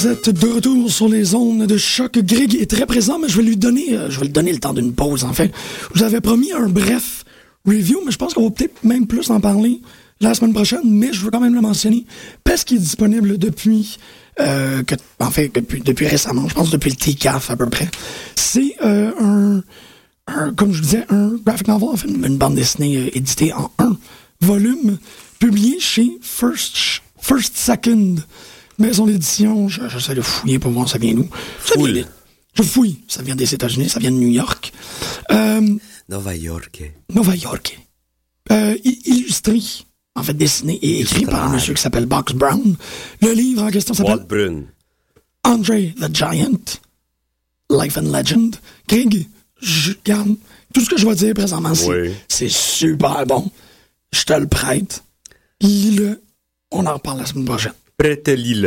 Vous êtes de retour sur les zones de choc. Greg est très présent, mais je vais lui donner, euh, je vais lui donner le temps d'une pause, en fait. Je vous avais promis un bref review, mais je pense qu'on va peut-être même plus en parler la semaine prochaine, mais je veux quand même le mentionner parce qu'il est disponible depuis, euh, en fait, depuis, récemment, je pense depuis le TCAF à peu près. C'est euh, un, comme je disais, un graphic novel, en fait, une bande dessinée éditée en un volume, publié chez First, First Second maison d'édition. Je- J'essaie de fouiller pour voir ça vient d'où. Ça vient- Je fouille. Ça vient des États-Unis, ça vient de New York. Euh, Nova York. Nova York. Euh, illustré, en fait dessiné et écrit par un monsieur qui s'appelle Box Brown. Le livre en question s'appelle Brun. Andre the Giant, Life and Legend. Greg, je garde tout ce que je vais dire présentement, c'est Oui. c'est super bon. Je te le prête. Lis-le. On en reparle la semaine prochaine.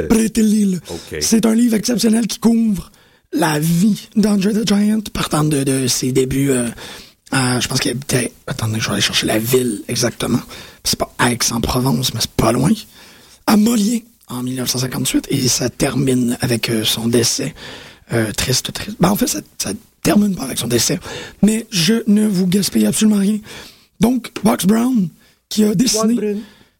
Prêtez-le. OK. C'est un livre exceptionnel qui couvre la vie d'Andre the Giant, partant de, de ses débuts. euh, à- je pense qu'il habitait. Attendez, je vais aller chercher la ville exactement. C'est pas Aix-en-Provence, mais c'est pas loin. À Molière, en 1958, et ça termine avec euh, son décès. Euh, triste, triste. Ben, en fait, ça, ça termine pas avec son décès. Mais je ne vous gaspille absolument rien. Donc, Box Brown, qui a dessiné.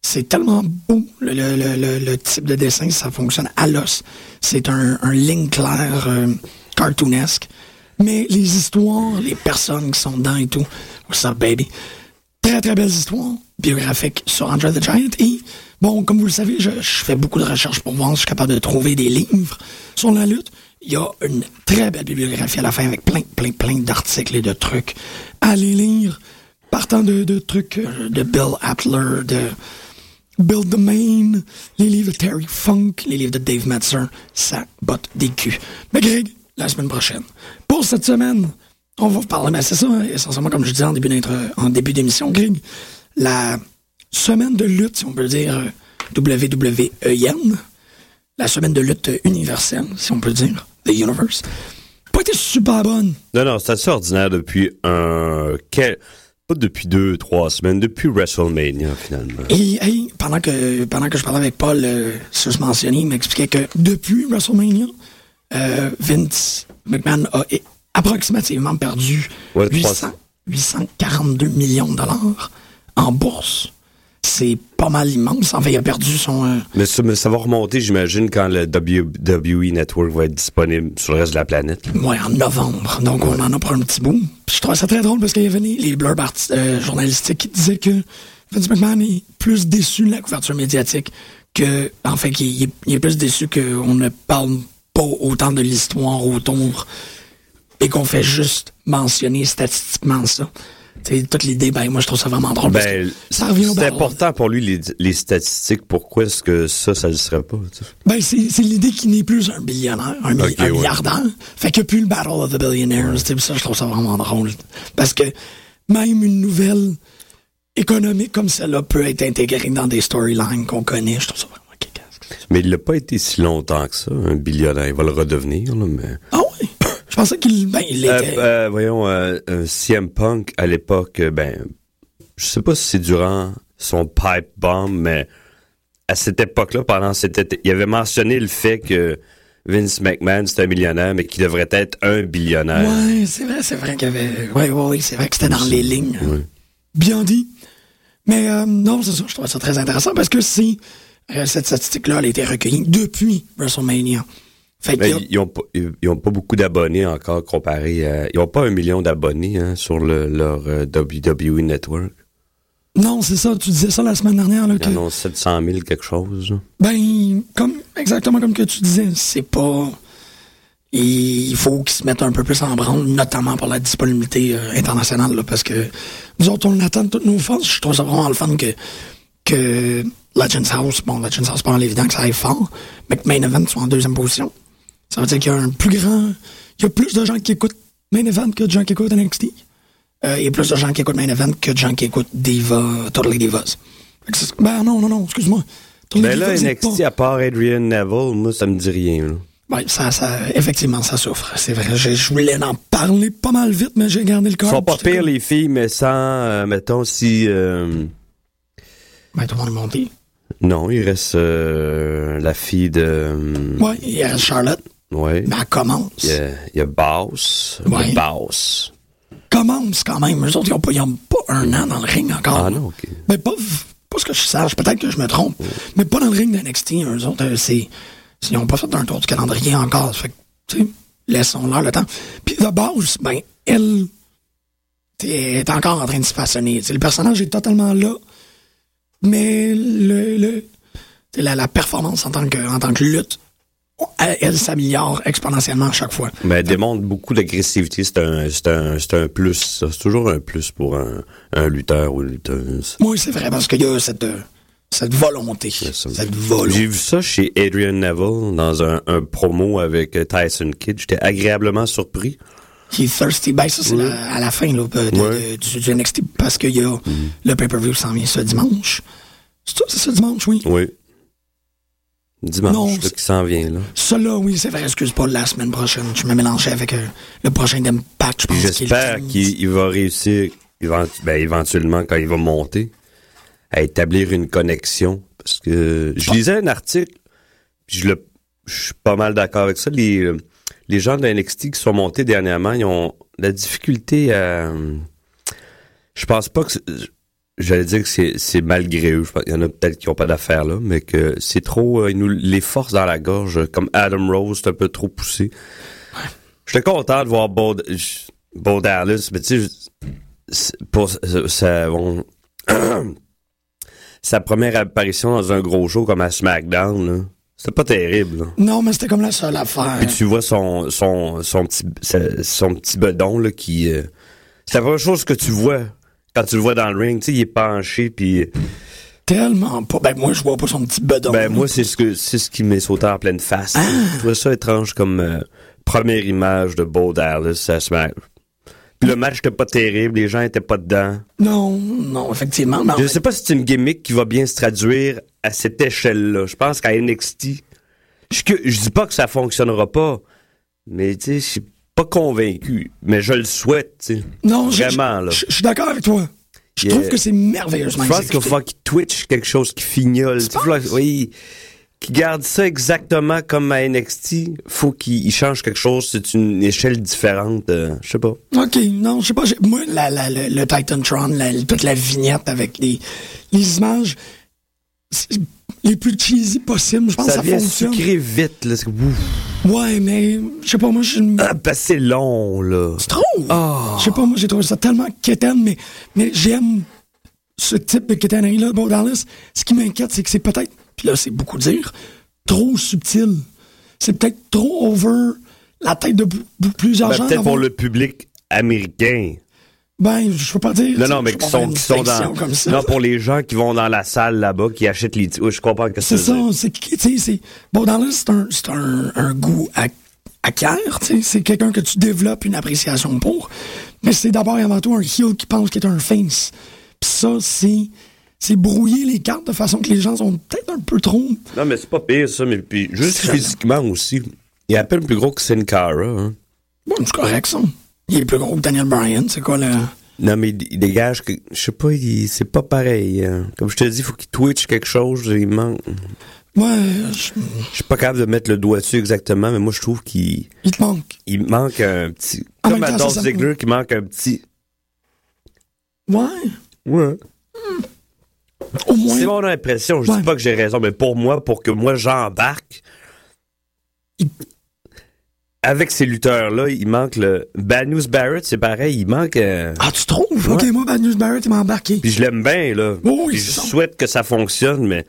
C'est tellement beau, le, type de dessin, ça fonctionne à l'os. C'est un, un ligne claire, euh, cartoonesque. Mais les histoires, les personnes qui sont dedans et tout, what's up, baby? Très, très belles histoires biographiques sur Andre the Giant. Et, bon, comme vous le savez, je, fais beaucoup de recherches pour voir si je suis capable de trouver des livres sur la lutte. Il y a une très belle bibliographie à la fin avec plein, plein, plein d'articles et de trucs à les lire. Partant de, de trucs euh, de Bill Appler, de Build the Main, les livres de Terry Funk, les livres de Dave Metzer, ça botte des culs. Mais Greg, la semaine prochaine. Pour cette semaine, on va vous parler, mais c'est ça, hein, essentiellement, comme je disais en début d'émission, Greg, la semaine de lutte, si on peut dire, WWEN, la semaine de lutte universelle, si on peut dire, The Universe, pas été super bonne. Non, non, c'est assez ordinaire depuis un... quel- depuis deux, trois semaines, depuis WrestleMania, finalement. Et hey, pendant que pendant que je parlais avec Paul, euh, se mentionné, il m'expliquait que depuis WrestleMania, euh, Vince McMahon a approximativement perdu Ouais, 800 842 millions de dollars en bourse. C'est pas mal immense. En fait, il a perdu son... euh, Mais ça, mais ça va remonter, j'imagine, quand le WWE Network va être disponible sur le reste de la planète. Ouais, en novembre. Donc, on en a pour un petit bout. Puis je trouve ça très drôle parce qu'il y avait les, blurbs euh, journalistiques qui disaient que Vince McMahon est plus déçu de la couverture médiatique que, en fait, qu'il est, il est plus déçu qu'on ne parle pas autant de l'histoire autour et qu'on fait juste mentionner statistiquement ça. Tu sais, toute l'idée, ben, moi, je trouve ça vraiment drôle parce Ben, que ça revient au c'est important pour lui, les, les statistiques. Pourquoi est-ce que ça, ça ne serait pas? Ben, c'est l'idée qu'il n'est plus un billionnaire, un, mi- Ok, un ouais. milliardaire. Fait a plus le Battle of the Billionaires. tu sais, Ça, je trouve ça vraiment drôle. Parce que même une nouvelle économique comme celle-là peut être intégrée dans des storylines qu'on connaît. Je trouve ça vraiment. Mais il n'a pas été si longtemps que ça, un billionnaire. Il va le redevenir, là, mais... Ah oui? Je pensais qu'il ben, il Euh, était... euh, voyons, euh, euh, CM Punk, à l'époque, ben, je sais pas si c'est durant son pipe bomb, mais à cette époque-là, pendant cet été, il avait mentionné le fait que Vince McMahon, c'était un millionnaire, mais qu'il devrait être un billionnaire. Ouais, c'est vrai, c'est vrai qu'il avait... Ouais, ouais, ouais, c'est vrai que c'était dans les lignes. Ouais. Bien dit. Mais euh, non, c'est ça, je trouve ça très intéressant parce que c'est... euh, cette statistique-là, elle a été recueillie depuis WrestleMania. Fait a- ils ont pas, ils ont pas beaucoup d'abonnés encore comparé à, ils ont pas un million d'abonnés hein, sur le, leur euh, WWE Network. Non, c'est ça, tu disais ça la semaine dernière. Là, que, Ils en ont 700 000 quelque chose. ben, comme, exactement comme que tu disais, c'est pas. il faut qu'ils se mettent un peu plus en branle, notamment pour la disponibilité euh, internationale, là, parce que nous autres, on attend toutes nos forces. Je trouve ça vraiment le fun que, que Legends House, bon, Legends House, pas mal évident que ça aille fort, mais que Main Event soit en deuxième position. Ça veut dire qu'il y a un plus grand, il y a plus de gens qui écoutent Main Event que de gens qui écoutent NXT. Euh, il y a plus de gens qui écoutent Main Event que de gens qui écoutent Diva, Totally Divas. Ben non, non, non, excuse-moi. Ben là, NXT, pas- à part Adrian Neville, moi, ça me dit rien. là. Ouais, ça, ça, effectivement, ça souffre. C'est vrai. Je, voulais en parler pas mal vite, mais j'ai gardé le corps. Ils sont pas pires, comme, les filles, mais sans, euh, mettons, si... euh, Ben, tout le monde est monté. non, il reste euh, la fille de... Ouais, il y a Charlotte, ouais. mais elle commence. Il y a, il y a Bass. Ouais. Le Bass. Commence quand même. Eux autres, ils ont pas, ils ont pas un an dans le ring encore. Ah non, OK. Mais pas, pas ce que je sache. Peut-être que je me trompe. Mais pas dans le ring de NXT. Eux autres, euh, c'est, ils n'ont pas fait un tour du calendrier encore. Fait que, tu sais, laissons-leur le temps. Puis de base, ben, elle est encore en train de se façonner. Le personnage est totalement là. Mais le, la, la performance en tant que, en tant que lutte, elle, s'améliore exponentiellement à chaque fois. Mais elle démontre beaucoup d'agressivité. C'est un, c'est un, c'est un plus. C'est toujours un plus pour un, un lutteur ou une lutteuse. Oui, c'est vrai, parce qu'il y a cette, cette volonté. Cette volonté. J'ai vu ça chez Adrian Neville dans un, un promo avec Tyson Kidd. J'étais agréablement surpris. qui est thirsty. Ben, ça, c'est à la fin là, de, de- Ouais. du, NXT parce qu'il y a le pay-per-view s'en vient ce dimanche. C'est ça, c'est ce dimanche, oui. Oui. Dimanche, Non, qui s'en vient, là. Ça, là, oui, c'est vrai, excuse pas, la semaine prochaine. Je me mélangeais avec euh, le prochain le J'espère 15. qu'il il va réussir, ben, éventuellement, quand il va monter, à établir une connexion. Parce que je lisais un article, puis je, le, je suis pas mal d'accord avec ça. Les, euh, les gens de NXT qui sont montés dernièrement, ils ont la difficulté à. Je pense pas que. J'allais dire que c'est c'est malgré eux. Je pense- Il y en a peut-être qui n'ont pas d'affaires là, mais que c'est trop. euh, ils nous les forcent dans la gorge, comme Adam Rose, c'est un peu trop poussé. J'étais content de voir Bo, Bo Dallas, mais tu sais, pour sa- sa, bon, sa première apparition dans un gros show comme à SmackDown, là, c'était pas terrible. là. Non, mais c'était comme la seule affaire. Puis tu vois son, son, son, petit, sa- son petit bedon là, qui... euh, c'est la première chose que tu vois quand tu le vois dans le ring. Tu sais, il est penché, puis... Tellement pas. Ben, moi, je vois pas son petit bedon. Ben, moi, c'est ce, que, c'est ce qui m'est sauté en pleine face. Je trouvais ça étrange comme euh, première image de Bo Dallas à SmackDown. Puis le match était pas terrible, les gens étaient pas dedans. Non, non, effectivement. Non, Je sais pas si c'est une gimmick qui va bien se traduire à cette échelle-là. Je pense qu'à NXT, je, dis pas que ça fonctionnera pas, mais tu sais, pas convaincu. Mais je le souhaite, tu sais. non, je- Vraiment, là. Je je suis d'accord avec toi. Je Yeah. trouve que c'est merveilleusement Je pense qu'il falloir qu'il twitch quelque chose qui fignole. Tu vois, oui. Qui garde ça exactement comme à NXT. Faut qu'il il change quelque chose. C'est une échelle différente. euh, je sais pas. OK, non, je sais pas. Moi, la, la, le, le Titantron, la, toute la vignette avec les, les images les plus cheesy possibles, je pense que Ça ça vient fonctionne. sucré vite. Là. C'est. Ouais, mais je sais pas, moi, je Ah, ben, c'est long, là. Tu trouves? Je sais pas, moi, j'ai trouvé ça tellement quétaine, mais, mais j'aime ce type de quétainerie-là. Bon, Dallas, ce qui m'inquiète, c'est que c'est peut-être, puis là, c'est beaucoup dire, trop subtil. C'est peut-être trop over la tête de bou- bou- plusieurs Ben, gens. Peut-être pour le public américain. Ben, je peux pas dire. Non, non, mais qui sont, qui sont dans. Comme ça. Non, pour les gens qui vont dans la salle là-bas, qui achètent les. Oui, je comprends que C'est c'est ça, c'est tu sais. Bon, dans c'est un, c'est un, un goût à, acquiert, tu sais. C'est quelqu'un que tu développes une appréciation pour. Mais c'est d'abord et avant tout un heel qui pense qu'il est un face. Puis ça, c'est. C'est brouiller les cartes de façon que les gens sont peut-être un peu trop. Non, mais c'est pas pire, ça, mais puis juste physiquement aussi. Il est à peine plus gros que Sin Cara, hein. Bon, c'est correct, ça. Il est plus gros que Daniel Bryan, c'est quoi le. Non, mais il, il dégage que. Je sais pas, c'est pas pareil. hein. Comme je te dis, il faut qu'il twitch quelque chose. Il manque. Ouais, je- Je suis pas capable de mettre le doigt dessus exactement, mais moi, je trouve qu'il il te manque. il manque un petit. En Comme à Dolph Ziggler qui manque un petit. Ouais. Ouais. Au moins. C'est mon impression. Je Ouais. dis pas que j'ai raison, mais pour moi, pour que moi j'embarque, Il- avec ces lutteurs-là, il manque le. Banus Barrett, c'est pareil, il manque. euh, Ah, tu trouves? Ouais. Ok, moi, Bad News Barrett, il m'a embarqué. Puis je l'aime bien, là. Oui, oui, Puis c'est je ça. souhaite que ça fonctionne, mais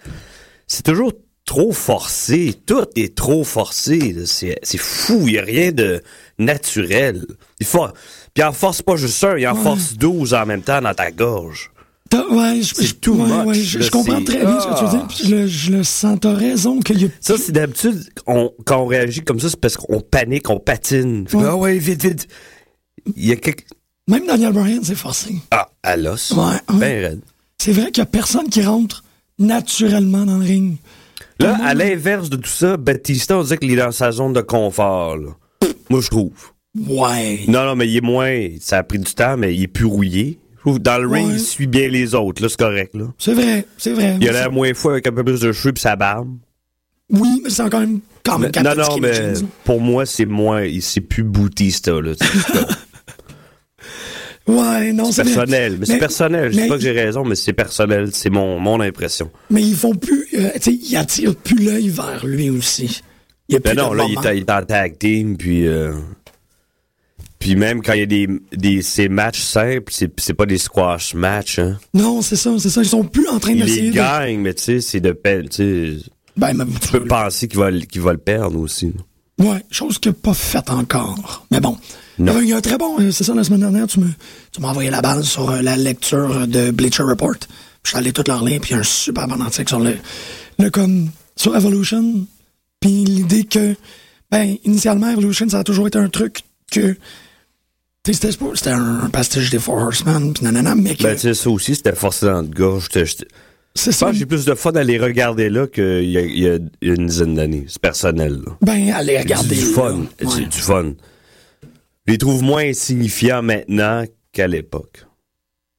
c'est toujours trop forcé. Tout est trop forcé. C'est fou. Il n'y a rien de naturel. Il faut. Puis en force pas juste un, il en Ouais. force 12 en même temps dans ta gorge. Ouais, je, C'est je- too ouais, much, ouais, je, là, je comprends très bien ce que tu veux dire. Je le, je le sens, t'as raison qu'il y a. Ça, c'est d'habitude, on- quand on réagit comme ça, c'est parce qu'on panique, on patine. Que. Ah ouais, vite, vite. Il y a quelque. Même Daniel Bryan, c'est forcé. Ah, à l'os. Ouais, ouais. Ben raide. C'est vrai qu'il y a personne qui rentre naturellement dans le ring. Là, à l'inverse de tout ça, Batista, on dirait qu'il est dans sa zone de confort. là. Moi, je trouve. Ouais. Non, non, mais il est moins. Ça a pris du temps, mais il est plus rouillé. Trouve dans le ring, Ouais. il suit bien les autres. Là, c'est correct. Là. C'est vrai, c'est vrai. Il a l'air moins fou avec un peu plus de cheveux et sa barbe. Oui, mais c'est encore même quand même non, non, mais pour moi, c'est moins. il- C'est plus Bautista. Là, Ouais, non, c'est personnel. Mais, c'est personnel. Je sais pas que j'ai raison, mais c'est personnel. C'est mon, mon impression. Mais ils font plus. euh, tu sais, ils attirent plus l'œil vers lui aussi. Il y a plus Ben non, de là, il moment. est, il est en tag team, puis. euh, Puis même quand il y a des, des ces matchs simples, c'est c'est pas des squash matchs. Hein. Non, c'est ça, c'est ça. Ils sont plus en train d'essayer les de. gagne, mais tu sais, c'est de peine. Tu sais, Ben, même, tu peux penser qu'il va, le- qu'il va le perdre aussi. Ouais, chose qu'il n'a pas faite encore. Mais bon. Il y Non. il y a un très bon, euh, c'est ça, la semaine dernière, tu me, tu m'as envoyé la balle sur euh, la lecture de Bleacher Report. Je suis allé tout leur lire, puis il y a un super bon article sur le, le comme, sur Evolution. Puis l'idée que, ben, initialement, Evolution, ça a toujours été un truc que, c'était c'était un, pastiche des Four Horsemen, nanana, mais Ben, tu ça aussi, c'était forcé dans le je- c'est ça. j'ai plus de fun à les regarder là qu'il y y a une dizaine d'années. C'est personnel. Là. Ben, allez regarder. C'est du fun. C'est du fun. Je les trouve moins insignifiants maintenant qu'à l'époque.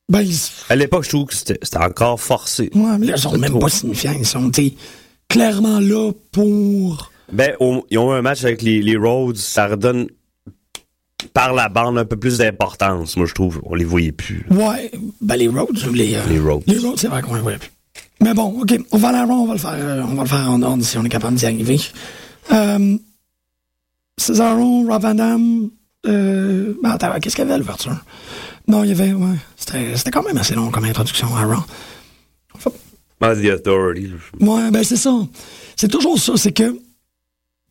Ben, ils- À l'époque, je trouve que c'était encore forcé. ouais, mais là, ils sont même trop. pas signifiants. Ils sont, clairement là pour, Ben, ils ont eu un match avec les, les Rhodes, ça redonne par la bande un peu plus d'importance, moi je trouve. On les voyait plus. là. Ouais, ben les ou les, euh, Les Rhodes. Les Rhodes, c'est vrai qu'on les voyait plus. Mais bon, OK, on va aller on va le faire, euh, on va le faire en ordre si on est capable d'y arriver. Euh, Cesaro, Rob Van Dam, euh, ben attends, qu'est-ce qu'il y avait à l'ouverture? Non, il y avait, ouais, c'était quand même assez long comme introduction à Raw. Ah, The Authority. Ouais, ben c'est ça. C'est toujours ça, c'est que,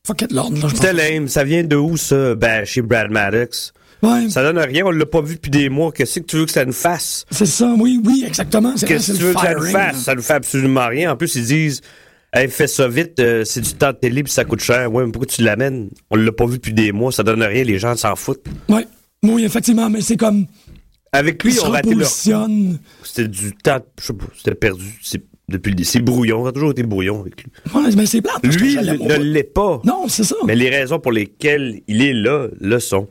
fuck it, l'ordre. C'était lame. Ça vient de où, ça? Ben, chez Brad Maddox? Ouais, Ça donne rien, on l'a pas vu depuis des mois. Qu'est-ce que tu veux que ça nous fasse? c'est ça, oui, oui, exactement. Qu'est-ce que tu veux que ça nous fasse? Ça nous fait absolument rien. En plus, ils disent, hey, fais ça vite, euh, c'est du temps de télé puis ça coûte cher. Ouais, mais pourquoi tu l'amènes? On l'a pas vu depuis des mois, ça donne rien, les gens s'en foutent. Ouais, oui, effectivement, mais c'est comme, Avec lui, on raté leur. C'était du temps, je sais pas, c'était perdu. C'est depuis le c'est brouillon, ça a toujours été brouillon avec lui. Ouais, mais c'est plate. Lui ne l'est pas. Non, c'est ça. Mais les raisons pour lesquelles il est là, le sont.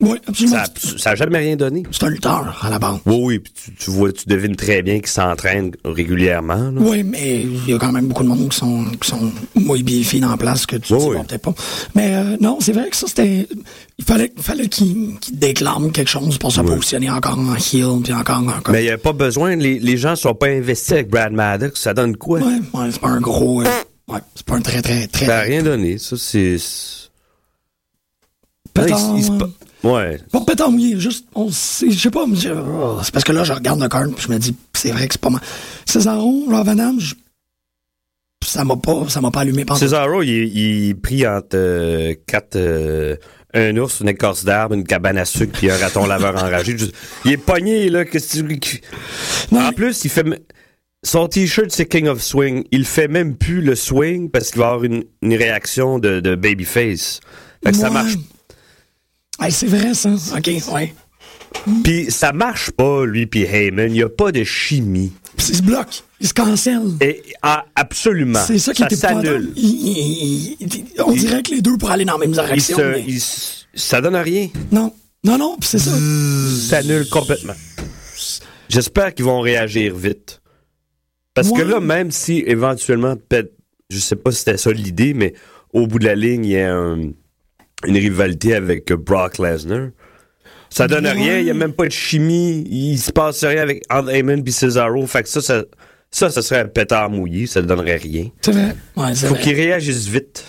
Oui, absolument. Ça, ça a jamais rien donné. C'est un lutteur, à la base. Oui, oui, puis tu, tu vois, tu devines très bien qu'il s'entraîne régulièrement. là. Oui, mais il y a quand même beaucoup de monde qui sont, qui sont moins bien filles en place que tu Oui, sais oui. peut-être pas. Mais euh, non, c'est vrai que ça, c'était. Il fallait, fallait qu'il déclame quelque chose pour se positionner encore en heel, puis encore en. Mais il n'y a pas besoin, les, les gens sont pas investis avec Brad Maddox, ça donne quoi? Ouais, ouais, c'est pas un gros. euh, ouais, c'est pas un très, très, très. Ça n'a rien donné, ça c'est... c'est- ouais. pa- Ouais. Pas pétard mouillé, juste, on sait, je sais pas, oh, c'est parce que là, je regarde le card, puis je me dis, c'est vrai que c'est pas mal. Cesaro, Rob Van Dam, je- ça m'a pas, ça m'a pas allumé pendant. Il, il est pris entre euh, quatre... euh, un ours, une écorce d'arbre, une cabane à sucre, puis un raton laveur enragé. Il est pogné, là. Qu'est-ce que tu- Non, En plus, il fait... Son t-shirt, c'est King of Swing. Il fait même plus le swing parce qu'il va avoir une, une réaction de, de babyface. Fait que ça marche. Hey, c'est vrai, ça. OK, ouais. Puis ça marche pas, lui puis Heyman. Il y a pas de chimie. Puis il se bloque, il se cancelle. Et, ah, absolument. C'est ça qui était pas s'annule. Il- On dirait que les deux pourraient aller dans la même direction. se, mais- ça donne rien. Non, non, non, puis c'est ça. Ça s'annule complètement. J'espère qu'ils vont réagir vite. Parce que là, même si éventuellement, peut-être, je sais pas si c'était ça l'idée, mais au bout de la ligne, il y a un- une rivalité avec Brock Lesnar. Ça donne Ouais. rien, il n'y a même pas de chimie, il se passe rien avec Ant Heyman puis Cesaro. Fait que ça, ça, ça, ça serait un pétard mouillé, ça ne donnerait rien. C'est vrai. Ouais, Faut qu'ils réagissent vite.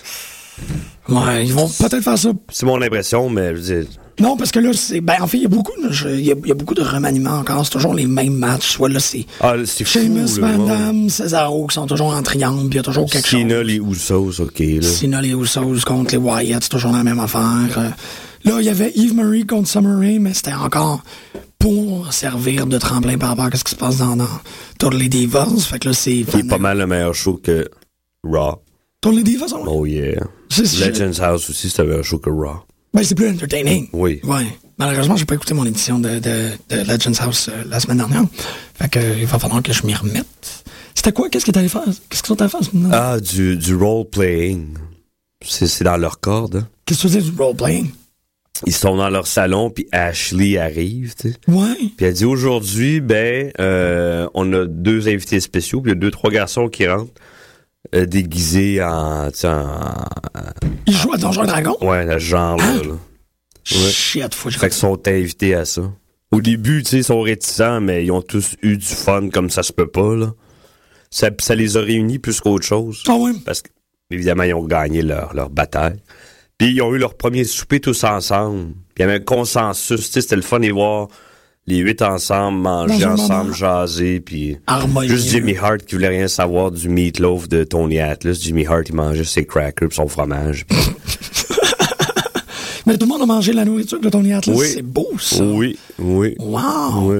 Ouais, ils vont peut-être faire ça. C'est mon impression, mais je veux dire, Non, parce que là, c'est. Ben, en fait, il y a beaucoup de, il y a, il y a beaucoup de remaniements encore. C'est toujours les mêmes matchs. Soit là, c'est Ah, c'est fou, Sheamus, là, Van ouais. Cesaro qui sont toujours en triangle, puis il y a toujours quelque chose. les Usos, OK, là. Sinon, les Usos contre les Wyatt, c'est toujours la même affaire. Euh, Là, il y avait Eve Marie contre Summer Rae, mais c'était encore pour servir de tremplin par rapport à ce qui se passe dans, dans Totally Divas. Fait que là, c'est. Qui est pas mal le meilleur show que Raw. Totally Divas, on... Oh yeah. Legends House aussi, c'est un meilleur show que Raw. Ben, c'est plus entertaining. Oui. Ouais. Malheureusement, j'ai pas écouté mon édition de, de, de Legends House euh, la semaine dernière. Fait que, il va falloir que je m'y remette. C'était quoi? Qu'est-ce que t'allais faire? Qu'est-ce que sont allés faire? Ah, du, du role-playing. C'est c'est dans leur corde. hein. Qu'est-ce que tu dire du role-playing? Ils sont dans leur salon, puis Ashley arrive, tu sais. Ouais. Puis elle dit aujourd'hui, ben, euh, on a deux invités spéciaux, puis il y a deux, trois garçons qui rentrent euh, déguisés en, tu sais, en, Il joue à Donjons et Dragons? ouais, le genre là. là. Ouais. Shit, faut que je Fait qu'ils sont invités à ça. Au début, tu sais, ils sont réticents, mais ils ont tous eu du fun comme ça se peut pas, là. Ça, ça les a réunis plus qu'autre chose. Ah ouais. Parce que, évidemment, ils ont gagné leur, leur bataille. Puis ils ont eu leur premier souper tous ensemble. Puis il y avait un consensus, tu sais, c'était le fun de voir les huit ensemble, manger ensemble, jaser, puis juste Jimmy Hart qui voulait rien savoir du meatloaf de Tony Atlas. Jimmy Hart, il mangeait ses crackers pis son fromage. Mais tout le monde a mangé la nourriture de Tony Atlas. Oui. C'est beau, ça. oui, oui, Wow. oui.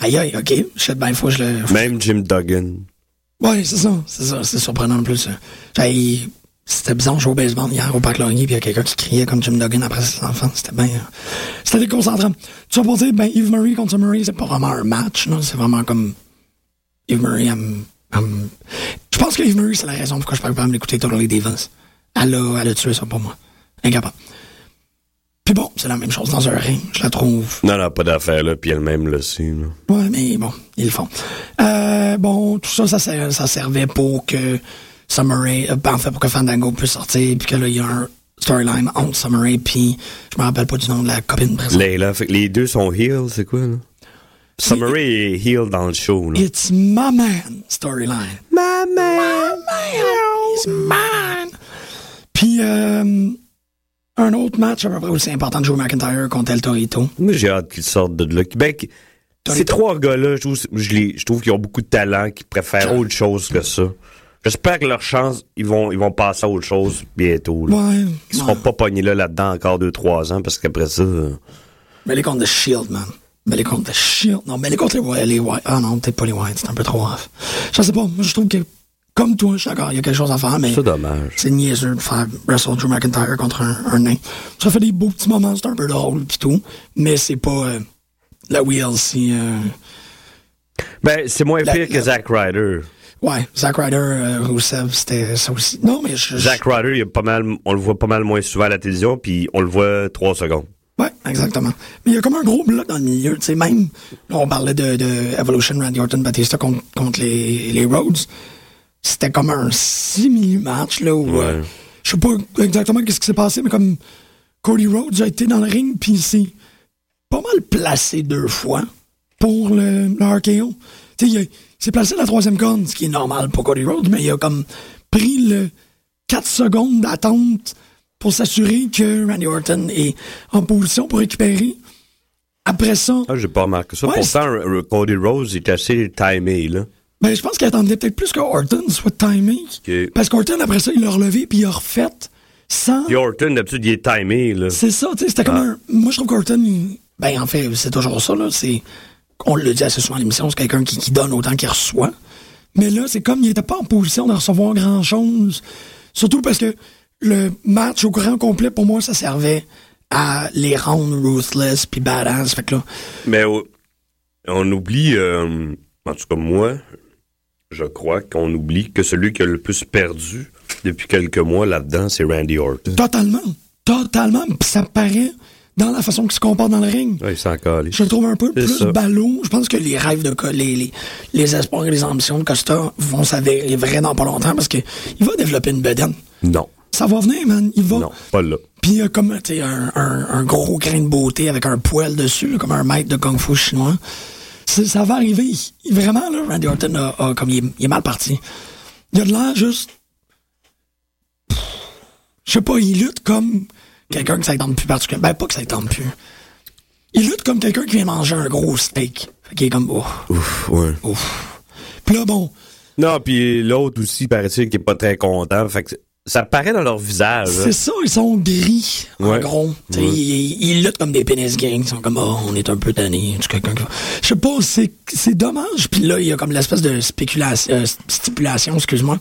Aïe, aïe, OK. Je sais bien, faut que je le... Même Jim Duggan. Ouais, c'est ça. C'est ça. C'est surprenant en plus. J'ai- C'était bizarre, je jouais au baseball hier au Parc Laurier, puis il y a quelqu'un qui criait comme Jim Duggan après ses enfants. C'était bien... euh, C'était déconcentrant. Tout ça pour dire, ben, Eve Marie contre Rae, c'est pas vraiment un match. C'est vraiment comme... Elle me- elle me- Je pense que Eve Marie, c'est la raison pourquoi je peux pas me l'écouter Totally Divas. Elle a, elle a tué ça pour moi. Incapable. Puis bon, c'est la même chose dans un ring, je la trouve. Non, non, pas d'affaire, là, puis elle-même le sait, là. Ouais, mais bon, ils le font. Euh, bon, tout ça, ça, ça servait pour que Summer Rae, euh, en fait, pour que Fandango puisse sortir, puis que là, il y a un storyline entre Summer Rae, puis je me rappelle pas du nom de la copine présente. Layla, fait que les deux sont heel, c'est quoi, là? Summer Rae est heel dans le show, là. It's my man storyline. Ma man! It's mine. Puis, euh, un autre match à peu près aussi important de Joe McIntyre contre El Torito. Moi, j'ai hâte qu'ils sortent de là. Ben, qui- ces trois gars-là, je trouve, je, les- je trouve qu'ils ont beaucoup de talent, qu'ils préfèrent autre chose que ça. J'espère que leur chance, ils vont, ils vont passer à autre chose bientôt. Là. Ouais. Ils seront pas pognés là, là-dedans encore deux, trois ans, parce qu'après ça... euh, Mais les contre The Shield, man. Mais les contre The Shield. Non, mais les contre les, White- les White. Ah non, peut-être pas les White, c'est un peu trop off. Je sais pas, moi je trouve que, comme toi, je suis d'accord, il y a quelque chose à faire, mais C'est dommage. c'est niaiseux de faire Wrestle Drew McIntyre contre un, un nain. Ça fait des beaux petits moments, c'est un peu drôle pis tout, mais c'est pas euh, la WLC. Euh, Ben, c'est moins La- pire que Zack Ryder. Ouais, Zack Ryder, euh, Rusev, c'était ça aussi. Non, mais je... Zack Ryder, il a pas mal, on le voit pas mal moins souvent à la télévision, puis on le voit trois secondes. Ouais, exactement. Mais il y a comme un gros bloc dans le milieu, tu sais, même, on parlait de, de Evolution, Randy Orton, Batista contre, contre les, les Rhodes. C'était comme un simili-match, là, où, Ouais. euh, je sais pas exactement qu'est-ce qui s'est passé, mais comme Cody Rhodes a été dans le ring, puis il s'est pas mal placé deux fois pour le, le RKO. Tu sais, il s'est placé la troisième corde, ce qui est normal pour Cody Rhodes, mais il a comme pris le 4 secondes d'attente pour s'assurer que Randy Orton est en position pour récupérer. Après ça, Ah, j'ai pas remarqué ça. Ouais, Pourtant, Cody Rose est assez timé, là. ben, je pense qu'il attendait peut-être plus que Orton soit timé. Parce qu'Orton, après ça, il l'a relevé puis il a refait sans. Puis Orton, d'habitude, il est timé, là. C'est ça, tu sais, c'était comme un. Moi, je trouve qu'Orton, il- ben, en fait, c'est toujours ça, là. C'est. On le dit assez souvent à l'émission, c'est quelqu'un qui, qui donne autant qu'il reçoit. Mais là, c'est comme il était pas en position de recevoir grand-chose. Surtout parce que le match au grand complet, pour moi, ça servait à les rendre ruthless puis badass. Fait que là, Mais on oublie, euh, en tout cas moi, je crois qu'on oublie que celui qui a le plus perdu depuis quelques mois là-dedans, c'est Randy Orton. totalement, totalement, pis ça paraît dans la façon qu'il se comporte dans le ring. Calait. Je le trouve un peu plus ballot. Je pense que les rêves de les, les, les espoirs et les ambitions de Costa vont s'avérer vrais dans pas longtemps parce que il va développer une bedaine. Non, Ça va venir, man. Il va. non, pas là. Puis il y a comme un, un, un gros grain de beauté avec un poil dessus, comme un maître de kung fu chinois. Ça va arriver. Il- vraiment, là, Randy Orton a, a- comme il est, il est mal parti. Il a de l'air juste. Je sais pas, il lutte comme quelqu'un que ça ne tente plus particulièrement. Ben, pas que ça ne tente plus. Il lutte comme quelqu'un qui vient manger un gros steak. Fait qu'il est comme, oh, Ouf, ouais. ouf. Puis là, bon, Non, puis l'autre aussi, paraît-il, qui est pas très content. Fait que ça paraît dans leur visage. hein. c'est ça, ils sont gris, en gros. Ouais. Ils, ils luttent comme des pénis gangs. Ils sont comme, oh, on est un peu tannés. C'est quelqu'un qui- Je sais pas, c'est, c'est dommage. Puis là, il y a comme l'espèce de spéculation, euh, stipulation, excuse-moi,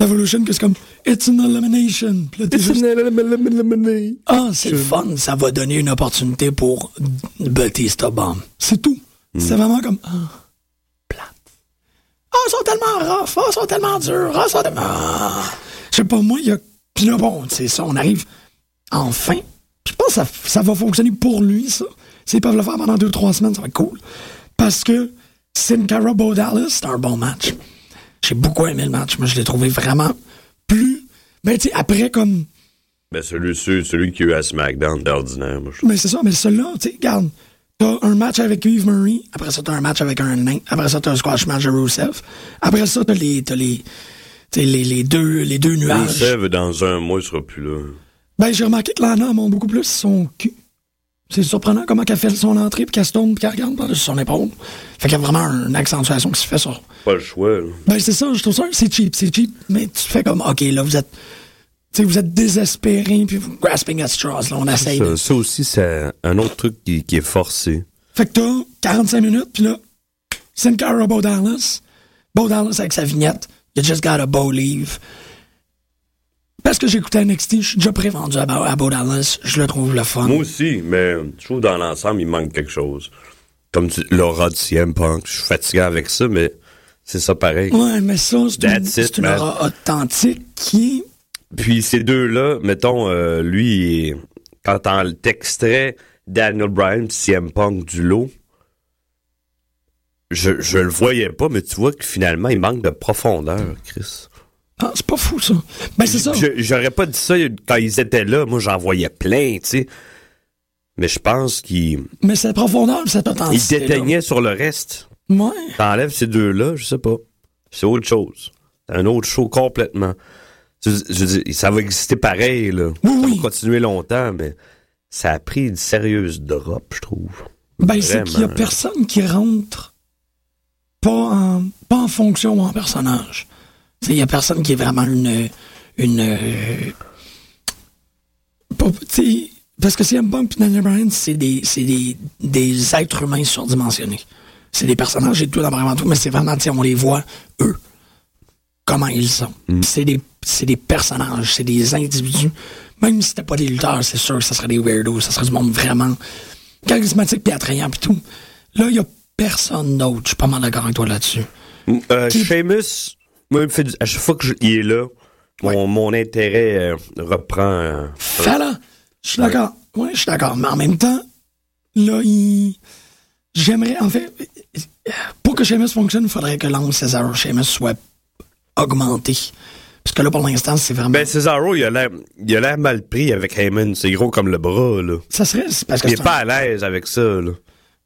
d'Evolution, que c'est comme, it's an elimination. Puis là, t'es juste, Ah, c'est le fun, ça va donner une opportunité pour Batista Bomb. C'est tout. C'est vraiment comme. Ah, plate. Ah, ils sont tellement rough, ah, ils sont tellement durs, ah, ils sont tellement. Ah. Je sais pas, moi, il y a. Puis là, bon, c'est ça, on arrive enfin. Je pense que ça, ça va fonctionner pour lui, ça. S'ils peuvent le faire pendant deux, trois semaines, ça va être cool. Parce que Sin Cara Dallas, c'est un bon match. J'ai beaucoup aimé le match. Moi, je l'ai trouvé vraiment plus. Ben, tu sais, après, comme. Ben, celui, celui, qui a eu à SmackDown d'ordinaire, moi, je Mais c'est ça, mais celui-là, tu sais, regarde, t'as un match avec Eve Murray, après ça, t'as un match avec un nain, après ça, t'as un squash match de Rusev, après ça, t'as les, t'as les, les deux, les deux nuages. Rusev, dans un mois, il sera plus là. Ben, j'ai remarqué que Lana monte beaucoup plus son cul. C'est surprenant comment qu'elle fait son entrée, puis qu'elle se tourne, puis qu'elle regarde par-dessus son épaule. Fait qu'il y a vraiment une accentuation qui se fait sur. Pas le choix, là. Ben, c'est ça, je trouve ça, c'est cheap, c'est cheap, mais tu fais comme, OK, là, vous êtes, tu sais, vous êtes désespéré, puis vous grasping at straws, là, on essaye de. Ça, ça aussi, c'est un autre truc qui, qui est forcé. Fait que t'as 45 minutes, puis là, Sin Cara Bo Dallas. Bo Dallas avec sa vignette. You just got a bow leave. Parce que j'écoutais NXT, je suis déjà prévendu à, à Bo Dallas. Je le trouve le fun. Moi aussi, mais je trouve dans l'ensemble, il manque quelque chose. Comme tu- l'aura de CM Punk, je suis fatigué avec ça, mais c'est ça pareil. Ouais, mais ça, c'est une, it, une aura authentique qui Puis ces deux-là, mettons, euh, lui, quand on t'extrait Daniel Bryan CM Punk du lot, je, je le voyais pas, mais tu vois que finalement, il manque de profondeur, Chris. Ah, c'est pas fou, ça. Ben, c'est ça. Je- J'aurais pas dit ça quand ils étaient là. Moi, j'en voyais plein, tu sais. Mais je pense qu'il Mais cette profondeur, cette il authenticité. déteignait sur le reste. Ouais. T'enlèves ces deux-là, je sais pas. C'est autre chose. C'est un autre show complètement. Je, ça va exister pareil, là. Oui, ça oui. va continuer longtemps, mais ça a pris une sérieuse drop, je trouve. Ben, c'est qu'il y a personne qui rentre pas en, pas en fonction ou en personnage. Il y a personne qui est vraiment une. une euh, pas- parce que CM Punk et Daniel Bryan, c'est des, c'est des, des êtres humains surdimensionnés. C'est des personnages et tout dans tout, mais c'est vraiment, on les voit, eux, comment ils sont. C'est des, c'est des personnages, c'est des individus. Même si c'était pas des lutteurs, c'est sûr que ça serait des weirdos, ça serait du monde vraiment charismatique puis attrayant puis tout. Là, il y a personne d'autre. Je suis pas mal d'accord avec toi là-dessus. Euh, Qui- Sheamus, moi, il me fait du- à chaque fois qu'il est là, mon, mon intérêt euh, reprend. euh, Fallon, je suis d'accord. Oui, je suis d'accord. Mais en même temps, là, il... J'aimerais, en fait, pour que Sheamus fonctionne, il faudrait que l'angle Cesaro Sheamus soit augmenté. Parce que là, pour l'instant, c'est vraiment... Ben, Cesaro, il a l'air il a l'air mal pris avec Heyman. C'est gros comme le bras, là. ça serait... Parce que Il est pas à l'aise avec ça, là.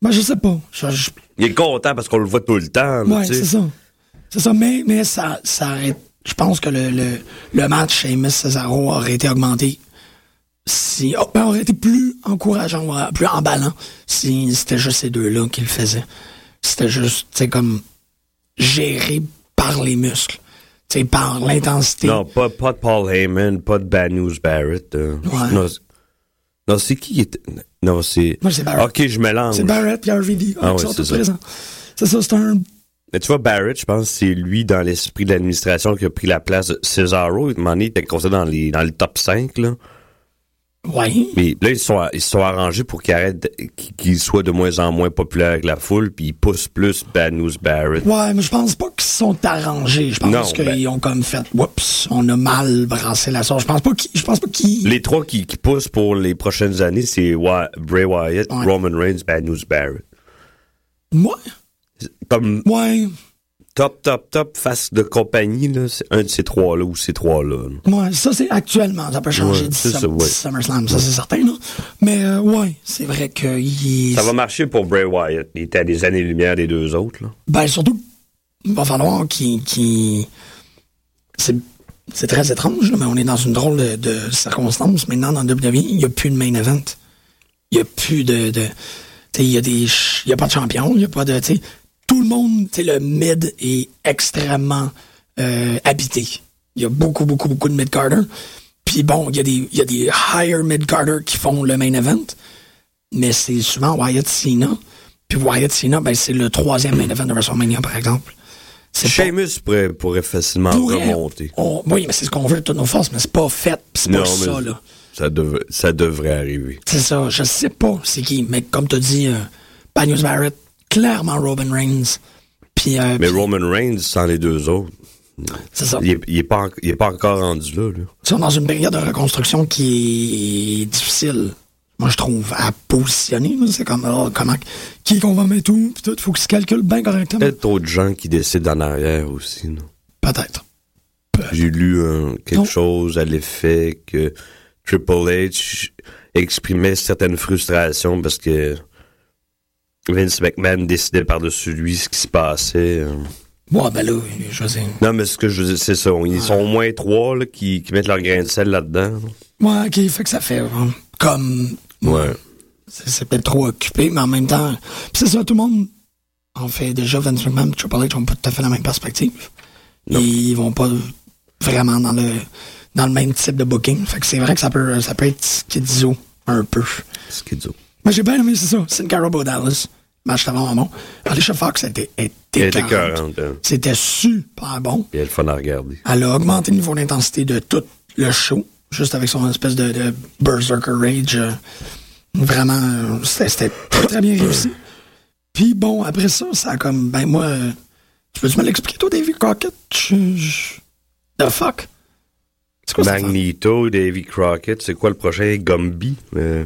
Ben, je sais pas. Je- je- Il est content parce qu'on le voit tout le temps, sais. c'est ça. C'est ça, mais, mais ça, ça aurait- Je pense que le, le, le match chez Miss Cesaro aurait été augmenté si. oh, ben, aurait été plus encourageant, plus emballant si c'était juste ces deux-là qui le faisaient. C'était juste, tu sais, comme géré par les muscles. Tu sais, par l'intensité. Non, pas, pas de Paul Heyman, pas de Bad News Barrett. euh. Ouais. Non, c'est- qui qui était... Non, c'est... Moi, c'est Barrett. Ok, je mélange. C'est Barrett puis RVD. Ah qui ouais, sont c'est tous ça. présents. C'est ça, c'est un. Mais tu vois, Barrett, je pense que c'est lui, dans l'esprit de l'administration, qui a pris la place de Cesaro. Il était considéré dans, les, dans le top 5, là. Ouais. Mais là, ils se sont, ils sont arrangés pour qu'il arrête, de- moins en moins populaire avec la foule, puis il pousse plus Bad News Barrett. Ouais, mais je pense pas qu'ils se sont arrangés. Je pense qu'ils ben- ont comme fait, oups, on a mal brassé la sauce. Je pense pas qu'ils, je pense pas qu'ils, Les trois qui, qui poussent pour les prochaines années, c'est Wa- Bray Wyatt, Ouais. Roman Reigns, Bad News Barrett. moi, Comme ouais, top, top, top face de compagnie, là, c'est un de ces trois-là ou ces trois-là. là. ouais, ça c'est actuellement, ça peut changer Ouais, d'ici ça, ouais. SummerSlam, ça c'est certain, là. Mais, euh, ouais, c'est vrai que il, Ça va marcher pour Bray Wyatt. Il était à des années-lumière des deux autres. Là. ben, surtout, il va falloir qu'il, qu'il, c'est, c'est très étrange, là, mais on est dans une drôle de, de circonstance. Maintenant, dans WWE, il n'y a plus de main event. Il n'y a plus de, de, tu Tu sais, il y a des, ch- il y a pas de champion, il y a pas de, tu sais, tout le monde, tu sais, le mid est extrêmement euh, habité. Il y a beaucoup, beaucoup, beaucoup de mid-carder. Puis bon, il y a des, il y a des higher mid-carder qui font le main event, mais c'est souvent Wyatt Cena. Puis Wyatt Cena, ben, c'est le troisième main event de WrestleMania, par exemple. Sheamus pourrait, pourrait facilement pourrait- remonter. on- oui, mais c'est ce qu'on veut de toutes nos forces, mais c'est pas fait. C'est pas ça, là. ça, devrait, ça devrait arriver. C'est ça. Je sais pas c'est qui, mais comme tu dit, euh, Banyos Barrett, clairement Robin Reigns. Puis, euh, Mais Roman Reigns, sans les deux autres, c'est ça. il est, il est pas, en- il est pas encore rendu là. Ils sont dans une période de reconstruction qui est difficile, moi, je trouve, à positionner. C'est comme, oh, comment, qui qu'on va mettre où, puis tout, faut qu'ils se calculent bien correctement. Peut-être d'autres gens qui décident en arrière aussi. non? Peut-être. J'ai lu quelque Non. chose à l'effet que Triple H exprimait certaines frustrations parce que Vince McMahon décidait par-dessus lui ce qui se passait. euh. Ouais, ben là, je sais. Non, mais ce que je veux dire, c'est ça. Ils sont au moins trois là, qui, qui mettent leur grain de sel là-dedans. Ouais, ok, fait que ça fait, euh, comme, Ouais. c'est peut-être trop occupé, mais en même temps, c'est ça, tout le monde, en fait, déjà, Vince McMahon et Triple H ont pas tout à fait la même perspective. Non. Ils vont pas vraiment dans le, dans le même type de booking. Fait que c'est vrai que ça peut, ça peut être schizo, un peu. Disent. Mais j'ai bien aimé, c'est ça. Sin Cara Dallas. Match vraiment bon. Alicia Fox était, était Elle hein. C'était super bon. Il y a le fun à regarder. Elle a augmenté le niveau d'intensité de tout le show, juste avec son espèce de, de Berserker Rage. euh, vraiment, euh, c'était très, très bien réussi. Puis bon, après ça, ça a comme, ben moi, euh, tu peux-tu me l'expliquer, toi, David Crockett? Je- je- The fuck? C'est quoi? Magneto, Davy Crockett, c'est quoi le prochain? Gumby? Euh,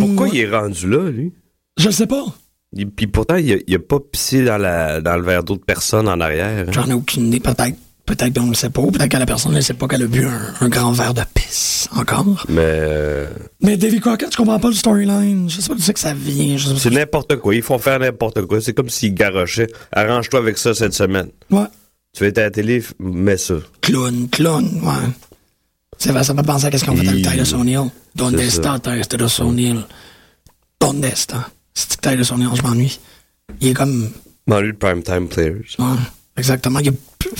pourquoi il est rendu là, lui? Je sais pas. Il- Puis pourtant, il a, il a pas pissé dans, la, dans le verre d'autres personnes en arrière. hein? J'en ai aucune idée. Peut-être peut-être qu'on le sait pas. Peut-être que la personne ne sait pas qu'elle a bu un, un grand verre de pisse encore. Mais euh, Mais David Crockett, je comprends pas le storyline. Je sais pas d'où c'est que ça vient. C'est n'importe quoi. Ils font faire n'importe quoi. C'est comme s'ils garochaient. Arrange-toi avec ça cette semaine. Ouais. Tu veux être à la télé, mets ça. Clown, clown, ouais. Ça me fait penser à qu'est-ce qu'on fait avec Titus O'Neill. Donde está Titus O'Neill? Donde está? C'est Titus O'Neill, je m'ennuie. Il est comme... Lui, le primetime players. Ouais, exactement. Il.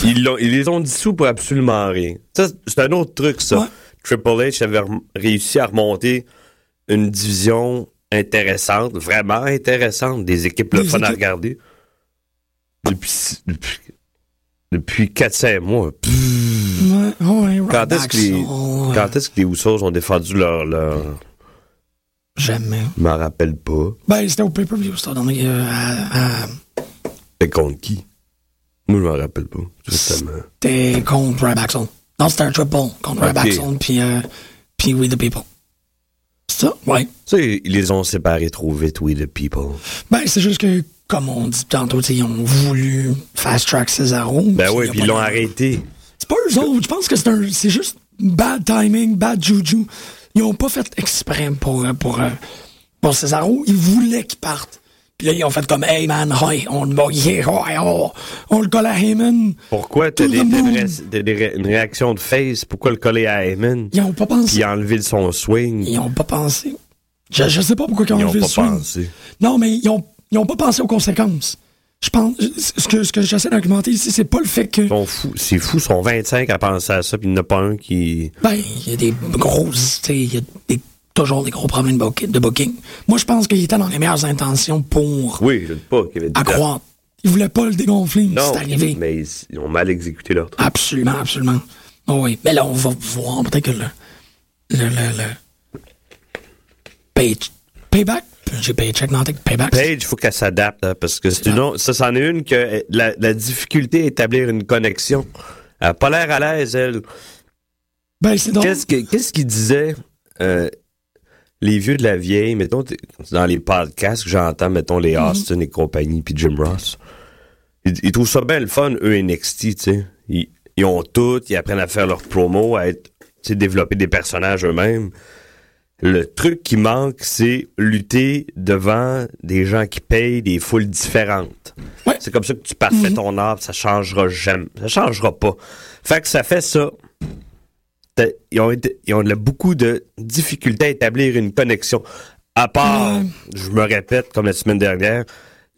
Ils, l'ont- ils les ont dissous pour absolument rien. Ça, c'est un autre truc, ça. Ouais. Triple H avait réussi à remonter une division intéressante, vraiment intéressante, des équipes le fun à regarder. Depuis, depuis, depuis 4-5 mois. Pff, ouais, Quand est-ce que les, soul, quand est-ce que les Usos ont défendu leur, leur... Jamais. Je m'en rappelle pas. Ben, c'était au pay-per-view, ça, dans les, euh, à- à- Mais contre qui? Moi, je m'en rappelle pas. Justement. C'était contre Zone. Non, c'était un triple contre Ok. Ryback Zone, puis euh, puis We the People. C'est ça? Ouais. Tu sais, ils les ont séparés trop vite, we the people. Ben, c'est juste que, comme on dit tantôt, ils ont voulu fast track Cesaro. Ben oui, puis ils l'ont arrêté. C'est pas eux autres. Je pense que c'est un, c'est juste bad timing, bad juju. Ils ont pas fait exprès pour, euh, pour, euh, pour Cesaro. Ils voulaient qu'il parte. Puis là, ils ont fait comme, hey man, hi, on, yeah, ouais, on, on le colle à Heyman. Pourquoi t'as des, des ré- une réaction de face? Pourquoi le coller à Heyman? Ils ont pas pensé. Puis enlever son swing? Ils ont pas pensé. Je, je sais pas pourquoi ils ont Ils ont enlevé pas le swing. pensé. Non, mais ils ont, ils ont pas pensé aux conséquences. Je pense, ce que, ce que j'essaie d'argumenter ici, c'est pas le fait que, Ils. C'est fou, ils sont 25 à penser à ça, puis il n'y en a pas un qui... ben, il y a des grosses, il y a des- toujours des gros problèmes de booking. Moi, je pense qu'il était dans les meilleures intentions pour Oui, je ne pas qu'il y avait accroître. Il voulait pas le dégonfler, c'est arrivé. mais ils, ils ont mal exécuté leur truc. Absolument, absolument. Oh oui, mais là, on va voir peut-être que le, le, le, le pay, payback, j'ai paycheck, non, payback. Paige, il faut qu'elle s'adapte, hein, parce que c'est une autre- ça, c'en est une que euh, la, la difficulté à établir une connexion. Elle n'a pas l'air à l'aise, elle. Ben, c'est donc, Qu'est-ce que- qu'est-ce qu'il disait euh, les vieux de la vieille, mettons, dans les podcasts que j'entends, mettons, les Austin et compagnie, puis Jim Ross. Ils, ils trouvent ça bien le fun, eux, NXT, tu sais. Ils, ils ont tout, ils apprennent à faire leur promo, à être, tu sais, développer des personnages eux-mêmes. Le truc qui manque, c'est lutter devant des gens qui payent des foules différentes. Ouais. C'est comme ça que tu parfais ton art, ça changera jamais. Ça changera pas. Fait que ça fait ça. Ils ont, été- ils ont là beaucoup de difficultés à établir une connexion. À part, je me répète comme la semaine dernière,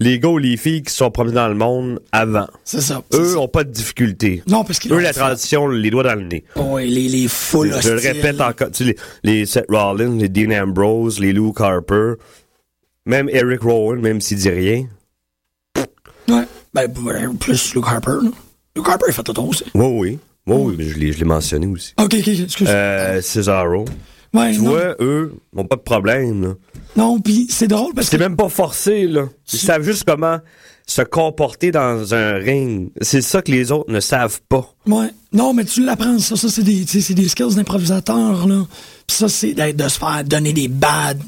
les gars ou les filles qui sont promenés dans le monde avant, C'est ça. eux ça. ont pas de difficulté. Non, parce qu'ils Eux, la transition, les doigts dans le nez. Ouais, les, les foules Je le répète encore, tu sais, les, les Seth Rollins, les Dean Ambrose, les Luke Harper, même Eric Rowan, même s'il dit rien. Ouais. Ben, plus Luke Harper, là. Luke Harper, il fait tout aussi. Oui, oui. Oui, oui, je l'ai, mentionné aussi. Ok, ok, excuse. Euh, Cesaro. Ouais, Tu non, vois, eux, n'ont pas de problème, là. non, puis c'est drôle parce que. C'est même pas forcé, là. Ils savent juste comment se comporter dans un ring. C'est ça que les autres ne savent pas. Ouais. Non, mais tu l'apprends, ça. Ça, c'est des, des skills d'improvisateur, là. Puis ça, c'est de se faire donner des bad,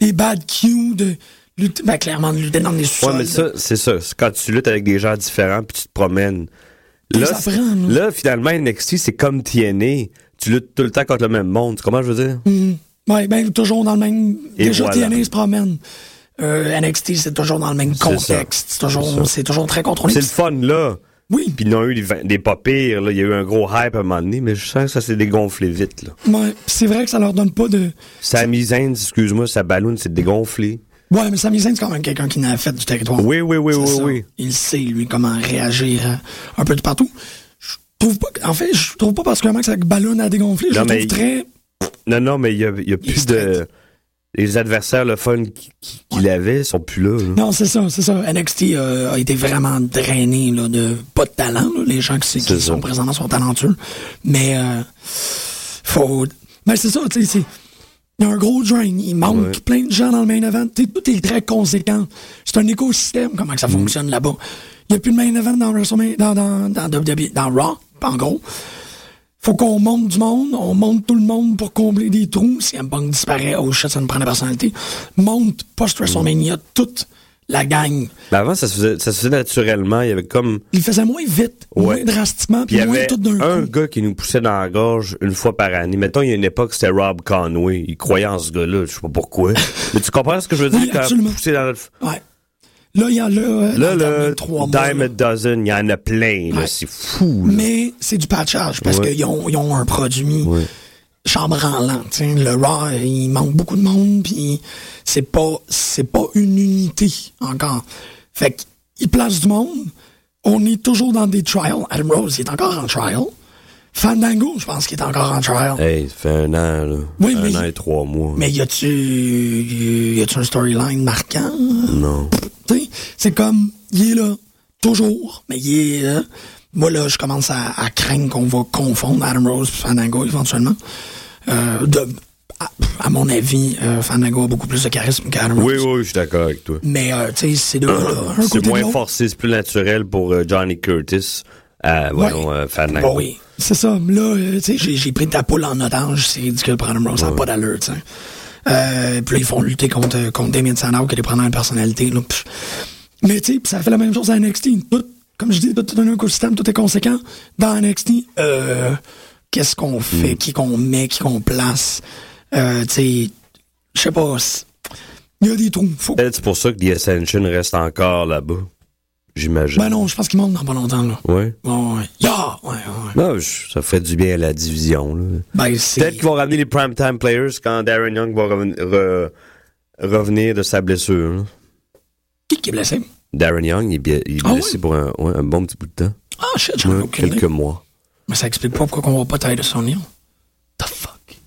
des bad cues de lutter, ben, clairement, de lutter dans des Ouais, sols. mais ça, c'est ça. C'est quand tu luttes avec des gens différents puis tu te promènes. Là. là, finalement, NXT, c'est comme TNA. Tu luttes tout le temps contre le même monde. Comment je veux dire? Mhm. Ouais, ben, toujours dans le même. Et déjà, voilà. TNA se promène. Euh, NXT, c'est toujours dans le même contexte. C'est toujours, toujours très contrôlé. C'est le fun, là. Oui. Puis ils ont eu des, des pas pires, là. Il y a eu un gros hype à un moment donné, mais je sens que ça s'est dégonflé vite, là. Ouais. C'est vrai que ça leur donne pas de. Sami Zayn, excuse-moi, sa ballon s'est dégonflé. Ouais, mais Sami Zayn, c'est quand même quelqu'un qui n'a fait du territoire. Oui, oui, oui, oui, ça. oui. Il sait, lui, comment réagir euh, un peu de partout. Je trouve pas, en fait, je trouve pas particulièrement que sa ballonne a dégonflé. Je Non, le trouve très. Non, non, mais il y a, y plus de... Les adversaires, le fun qu'il avait, sont plus là, là. Non, c'est ça, c'est ça. NXT euh, a été vraiment drainé là, de pas de talent. là. Les gens qui, sont ça. présentement sont talentueux. Mais euh, faut. Mais c'est ça, tu sais, c'est. Il y a un gros drain. Il manque Ouais. plein de gens dans le main event. Tout est très conséquent. C'est un écosystème, comment que ça Mm. fonctionne là-bas. Il n'y a plus de main event dans WrestleMania, dans, dans, dans, WWE, dans Raw, en gros. Faut qu'on monte du monde, on monte tout le monde pour combler des trous. Si un Punk disparaît, oh shit, ça nous prend la personnalité. Monte post-WrestleMania toute la gang. Mais avant, ça se, faisait, ça se faisait naturellement. Il y avait comme. Il faisait moins vite, Ouais. moins drastiquement, Puis il y moins avait tout d'un un coup. gars qui nous poussait dans la gorge une fois par année. Mettons, il y a une époque, c'était Rob Conway. Il croyait en ce gars-là. Je sais pas pourquoi. Mais tu comprends ce que je veux dire Oui, quand dans le... Ouais. Là, il y en a euh, Là, derniers là, dime a dozen, il y en a plein. Ouais. C'est fou. là. Mais c'est du patchage parce Ouais. qu'ils ont, ils ont un produit Ouais. chambranlant. t'sais. Le Raw, il manque beaucoup de monde, puis c'est pas c'est pas une unité encore. Fait qu'ils placent du monde. On est toujours dans des trials. Adam Rose, il est encore en trial. Fandango, je pense qu'il est encore en trial. Hey, ça fait un an, là. Oui, un mais- an et trois mois. Mais y a-tu y a-tu un storyline marquant? Non. Tu sais, c'est comme, il est là, toujours, mais il est là. Moi, là, je commence à, à craindre qu'on va confondre Adam Rose et Fandango éventuellement. Euh, de, à, à mon avis, euh, Fandango a beaucoup plus de charisme qu'Adam Rose. Oui, oui, je suis d'accord avec toi. Mais, euh, tu sais, c'est deux. Un C'est moins forcé, c'est plus naturel pour euh, Johnny Curtis. Euh, voyons, Ouais. euh. Bon, oui, c'est ça. Là, euh, tu sais, j'ai, pris ta poule en otage. C'est ridicule Adam Rose. Ça n'a pas d'allure, tu sais. Euh, puis là, ils font lutter contre, contre Damien Sandow, qui est prenant une personnalité. Là. Mais tu sais, ça fait la même chose à NXT. Tout, comme je dis, tout, un écosystème, tout est conséquent. Dans NXT, euh, qu'est-ce qu'on fait, qui qu'on met, qui qu'on place? Euh, tu sais, je sais pas. Il y a des trous. Faut... C'est pour ça que The Ascension reste encore là-bas. J'imagine. Ben non, je pense qu'ils montent dans pas longtemps. Là. Ouais. Ouais, ouais. Yeah! Ouais, ouais. Non, je- ça ferait du bien à la division. là. Ben, c'est... Peut-être qu'ils vont ramener les primetime players quand Darren Young va reven- re- revenir de sa blessure. là. Qui qui est blessé? Darren Young, il est, il est Ah blessé oui? pour un, ouais, un bon petit bout de temps. Ah, shit, j'en ai idée. quelques mois. Mais ça explique pas pourquoi on va pas tailler de son The fuck?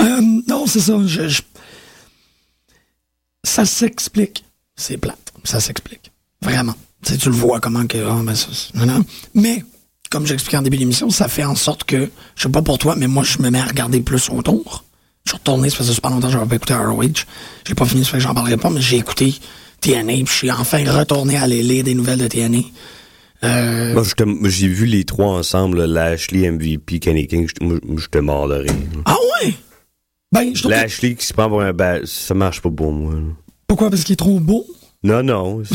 Euh, non, c'est ça. Je, je- Ça s'explique. C'est plate. Ça s'explique. Vraiment. Tu sais, tu le vois comment que. ah, ben, ça, non, non. Mais, comme j'expliquais en début d'émission, ça fait en sorte que, je sais pas pour toi, mais moi, je me mets à regarder plus autour. Je suis retourné, ça faisait super longtemps que j'avais pas écouté ROH. J'ai pas fini, ça fait que j'en parlerai pas, mais j'ai écouté TNA, puis je suis enfin retourné à lire des nouvelles de TNA. Euh, Moi, j'ai vu les trois ensemble, Lashley, MVP, Kenny King. moi, j'étais mort de rire. Ah ouais? Ben, je trouve que- Lashley qui se prend pour un bal, ça marche pas pour moi. là. Pourquoi? Parce qu'il est trop beau? Non, non.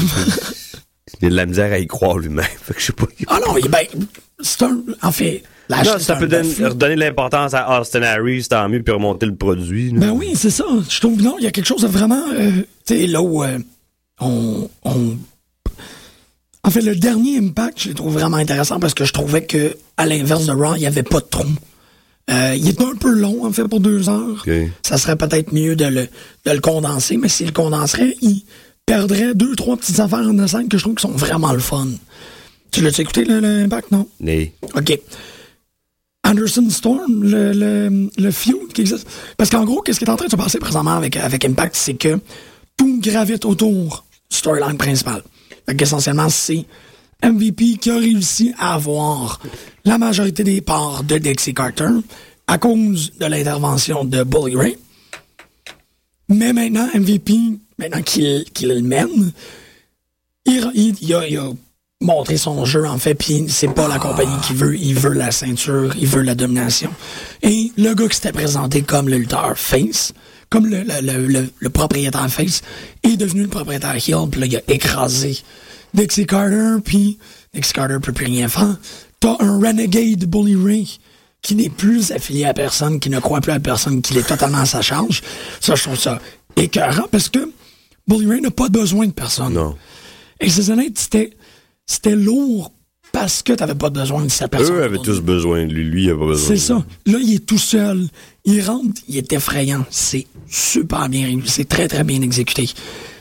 Il a de la misère à y croire lui-même. Fait que je sais pas. Ah non, il- ben, c'est un. En fait, la Non, ça peut redonner l'importance à Austin Harris, tant mieux, puis remonter le produit. là. Ben oui, c'est ça. Je trouve, non, il y a quelque chose de vraiment. euh, tu sais, là où euh, on, on. En fait, le dernier Impact, je le trouve vraiment intéressant parce que je trouvais que, à l'inverse de Raw, il n'y avait pas de trou. Euh, il est un peu long, en fait, pour deux heures. Ça serait peut-être mieux de le, de le condenser, mais s'il le condenserait, il perdrait deux, trois petites affaires en scène que je trouve qui sont vraiment le fun. Tu l'as écouté, l'impact, non? Nee. OK. Anderson Storm, le, le, le feud qui existe. Parce qu'en gros, qu'est-ce qui est en train de se passer présentement avec, avec Impact, c'est que tout gravite autour du storyline principal. Fait qu'essentiellement, c'est MVP qui a réussi à avoir la majorité des parts de Dixie Carter à cause de l'intervention de Bully Ray. Mais maintenant, MVP, maintenant qu'il qu'il le mène, il, il- il a, il a montré son jeu, en fait, puis c'est pas la compagnie qui veut, il veut la ceinture, il veut la domination. Et le gars qui s'était présenté comme le lutteur face, comme le, le, le, propriétaire face, est devenu le propriétaire heel, puis là, il a écrasé Dixie Carter, puis Dixie Carter peut plus rien faire. T'as un renegade Bully Ray qui n'est plus affilié à personne, qui ne croit plus à personne, qui est totalement à sa charge. Ça, je trouve ça écœurant parce que Bully Ray n'a pas besoin de personne. Non. Et ces honnête, c'était, c'était lourd parce que t'avais pas besoin de cette personne. Eux avaient tous besoin de lui. Lui, il avait pas besoin. C'est ça. Là, il est tout seul. Il rentre, il est effrayant. C'est super bien. C'est très, très bien exécuté.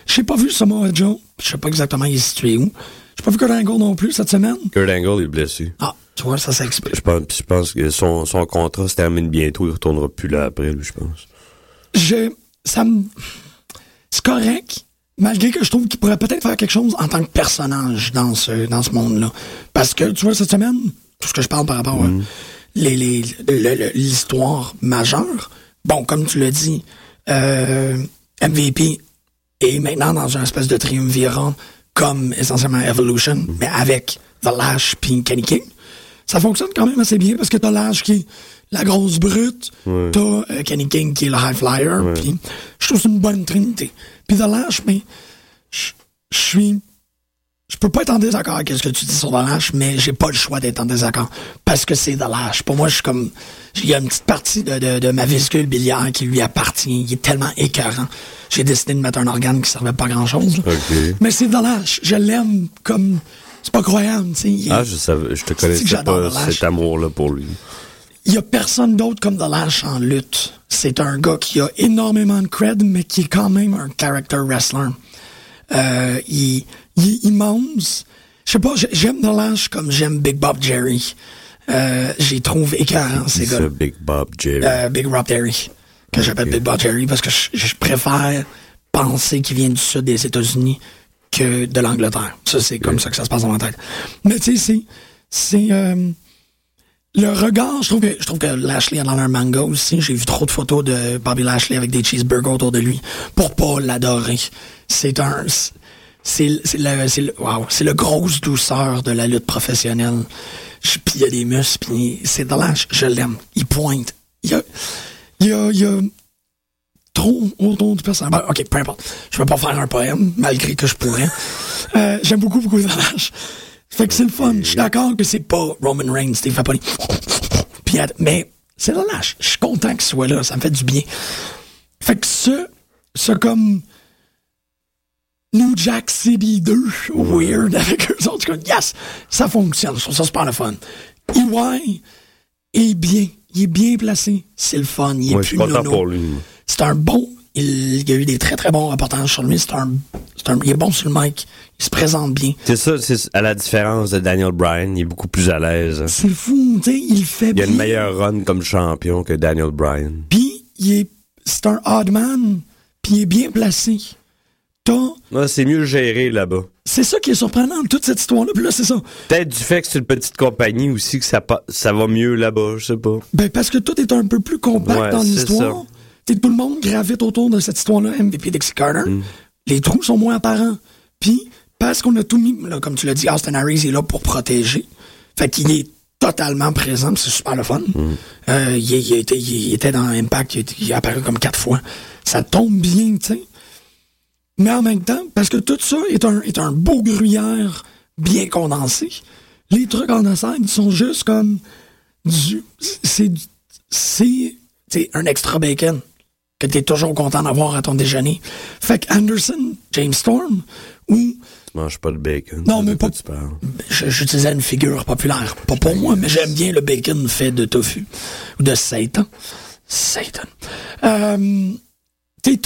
J'ai pas vu Samoa Joe. Je sais pas exactement il est situé où. J'ai pas vu Kurt Angle non plus cette semaine. Kurt Angle est blessé. Ah, tu vois, ça s'explique. Je pense, je pense que son, son contrat se termine bientôt. Il retournera plus là après, lui, je pense. Je, ça me, c'est correct, malgré que je trouve qu'il pourrait peut-être faire quelque chose en tant que personnage dans ce, dans ce monde-là. Parce que, tu vois, cette semaine, tout ce que je parle par rapport à le- le- l'histoire majeure, bon, comme tu l'as dit, euh, MVP est maintenant dans une espèce de triumvirat comme essentiellement Evolution, mais avec The Lash puis Kenny King. Ça fonctionne quand même assez bien parce que t'as Lash qui est la grosse brute, Ouais. t'as euh, Kenny King qui est le high flyer, puis je trouve c'est une bonne trinité. Puis The Lash, mais je suis je peux pas être en désaccord avec ce que tu dis sur The Lash, mais j'ai pas le choix d'être en désaccord. Parce que c'est The Lash. Pour moi, je suis comme, il y a une petite partie de, de, de ma vésicule biliaire qui lui appartient. Il est tellement écœurant. J'ai décidé de mettre un organe qui servait pas à grand chose. Mais c'est The Lash. Je l'aime comme, c'est pas croyable, tu sais. Ah, je savais, je te connaissais pas cet amour-là pour lui. Il y a personne d'autre comme The Lash en lutte. C'est un gars qui a énormément de cred, mais qui est quand même un character wrestler. Euh, il, il est immense. Je sais pas, j'ai- j'aime The Lash comme j'aime Big Bob Jerry. Euh, J'y trouve écœurant, ces C'est gars. Big Bob Jerry? Euh, Big Rob Jerry. Que j'appelle. Big Bob Jerry parce que je, je préfère penser qu'il vient du sud des États-Unis que de l'Angleterre. Ça, c'est comme ça que ça se passe dans ma tête. Mais tu sais, c'est, c'est, euh, le regard, je trouve que, je trouve que Lashley a dans un manga aussi. J'ai vu trop de photos de Bobby Lashley avec des cheeseburgers autour de lui pour pas l'adorer. C'est un, c'est, le, c'est le, wow, c'est le grosse douceur de la lutte professionnelle. Puis il y a des muscles, puis c'est de l'âge, je l'aime. Il pointe. Il y a, il y a, il y a trop autour du personnage. Ok, peu importe. Je vais pas faire un poème, malgré que je pourrais. Euh, j'aime beaucoup, beaucoup de l'âge. Fait que c'est le fun. Je suis d'accord que c'est pas Roman Reigns, Steve les... Att- mais c'est le lâche. Je suis content qu'il soit là. Ça me fait du bien. Fait que ce, ce comme New Jack City 2, weird, avec eux autres, comme, yes, ça fonctionne. Je trouve ça super le fun. EY est bien. Il est bien placé. C'est le fun. Il est je suis plus content nono. pour lui. C'est un bon. Il, y a eu des très très bons reportages sur lui. C'est un, c'est un. Il est bon sur le mic. Il se présente bien. C'est ça, c'est à la différence de Daniel Bryan, il est beaucoup plus à l'aise. hein. C'est fou, tu sais. Il fait Il bien. a une meilleure run comme champion que Daniel Bryan. Puis il est. C'est un odd man. Puis il est bien placé. Ouais, c'est mieux géré là-bas. C'est ça qui est surprenant de toute cette histoire-là. Puis là, c'est ça. Peut-être du fait que c'est une petite compagnie aussi que ça, ça va mieux là-bas, je sais pas. Ben, parce que tout est un peu plus compact Ouais, dans c'est l'histoire. Tout le monde gravite autour de cette histoire-là, MVP Dixie Carter. Mm. Les trous sont moins apparents. Puis, parce qu'on a tout mis, là, comme tu l'as dit, Austin Harris est là pour protéger. Fait qu'il est totalement présent, c'est super le fun. Mm. Euh, il, il était, il était dans Impact, il, est- il est apparu comme quatre fois. Ça tombe bien, tu sais. Mais en même temps, parce que tout ça est un, est un beau gruyère bien condensé, les trucs en scène sont juste comme du. C'est. C'est. C'est un extra bacon. Que t'es toujours content d'avoir à ton déjeuner. Fait que Anderson, James Storm, ou Tu manges pas de bacon. Non, mais pas- tu j'utilisais une figure populaire. Pas pour moi, mais j'aime bien le bacon fait de tofu. Ou de Satan. Satan. Euh, tu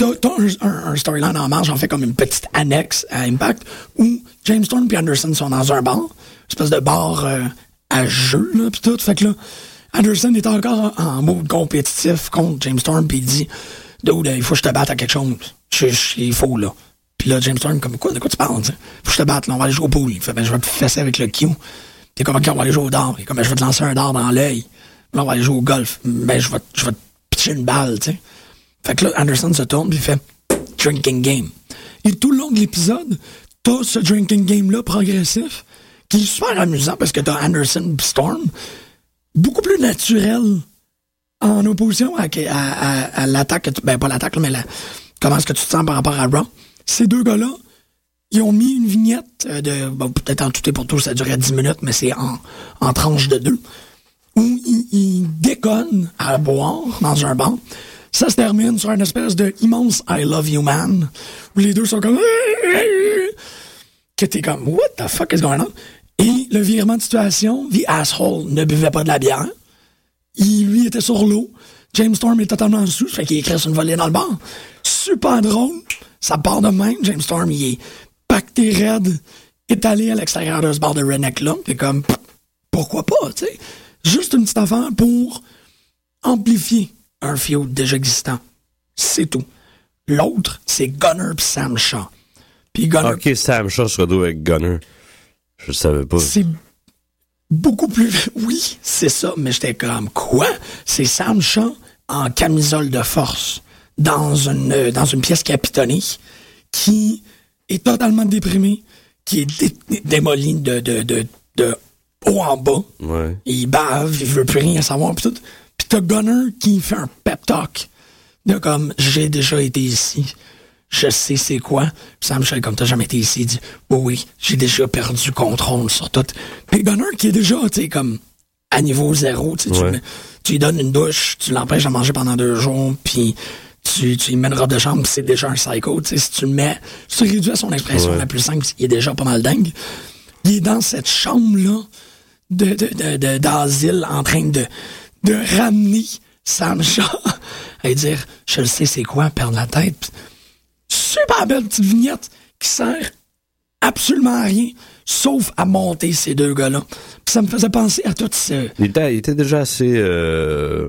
un, un- storyline en marge, en fait comme une petite annexe à Impact, où James Storm et Anderson sont dans un bar, une espèce de bar euh, à jeu, là, pis tout. Fait que là, Anderson est encore en, en mode compétitif contre James Storm, puis il dit, Dude, il faut que je te batte à quelque chose. Il faut, là. Puis là, James Storm, comme quoi, de quoi tu parles, tu sais? Faut que je te batte, là, on va aller jouer au pool. Il fait, ben, je vais te fesser avec le Q. T'es comme, ok, on va aller jouer au dard. Comme, ben, je vais te lancer un dard dans l'œil. Là, on va aller jouer au golf. Ben, je vais, je vais te pitcher une balle, tu sais. Fait que là, Anderson se tourne, puis il fait drinking game. Et tout le long de l'épisode, t'as ce drinking game-là progressif, qui est super amusant parce que t'as Anderson Storm, beaucoup plus naturel en opposition à, l'attaque, ben pas l'attaque, mais comment est-ce que tu te sens par rapport à Raw? Ces deux gars-là, ils ont mis une vignette euh, de, bon, peut-être en tout et pour tout, ça durait 10 minutes, mais c'est en, tranche de deux, où ils, déconnent à boire dans un bar. Ça se termine sur une espèce de immense I love you man, où les deux sont comme, que t'es comme, what the fuck is going on? Et le virement de situation, the asshole ne buvait pas de la bière. Il, lui, était sur l'eau. James Storm est totalement sous, fait qu'il écrit sur une volée dans le bar. Super drôle. Ça part de même. James Storm, il est pacté raide, étalé à l'extérieur de ce bar de Redneck-là. T'es comme, pourquoi pas, tu sais? Juste une petite affaire pour amplifier un feud déjà existant. C'est tout. L'autre, c'est Gunner pis Sam Shaw. Puis Gunner, Ok, Sam Shaw se retrouve avec Gunner. Je savais pas. c'est beaucoup plus. Oui, c'est ça, mais j'étais comme quoi? C'est Sam Shaw en camisole de force dans une, euh, dans une pièce capitonnée qui est totalement déprimé, qui est dé- démoli de, de, de, de haut en bas. Ouais. Il bave, il veut plus rien savoir. Pis t'as Gunner qui fait un pep talk. De comme, j'ai déjà été ici. Je sais c'est quoi. Sam Shea, comme t'as jamais été ici, il dit, oui, oui, j'ai déjà perdu contrôle sur tout. Pis Gunner qui est déjà, tu sais, comme, à niveau zéro, tu tu lui donnes une douche, tu l'empêches de manger pendant deux jours, puis tu, tu lui mets une robe de chambre, c'est déjà un psycho, tu sais, si tu le mets, si tu réduis à son expression Ouais. la plus simple, il est déjà pas mal dingue. Il est dans cette chambre-là, de, de, de, de- d'asile en train de, de ramener Sam Shaw et dire je le sais c'est quoi perdre la tête super belle petite vignette qui sert absolument à rien sauf à monter ces deux gars-là Puis ça me faisait penser à tout ce Il était, il était déjà assez. euh,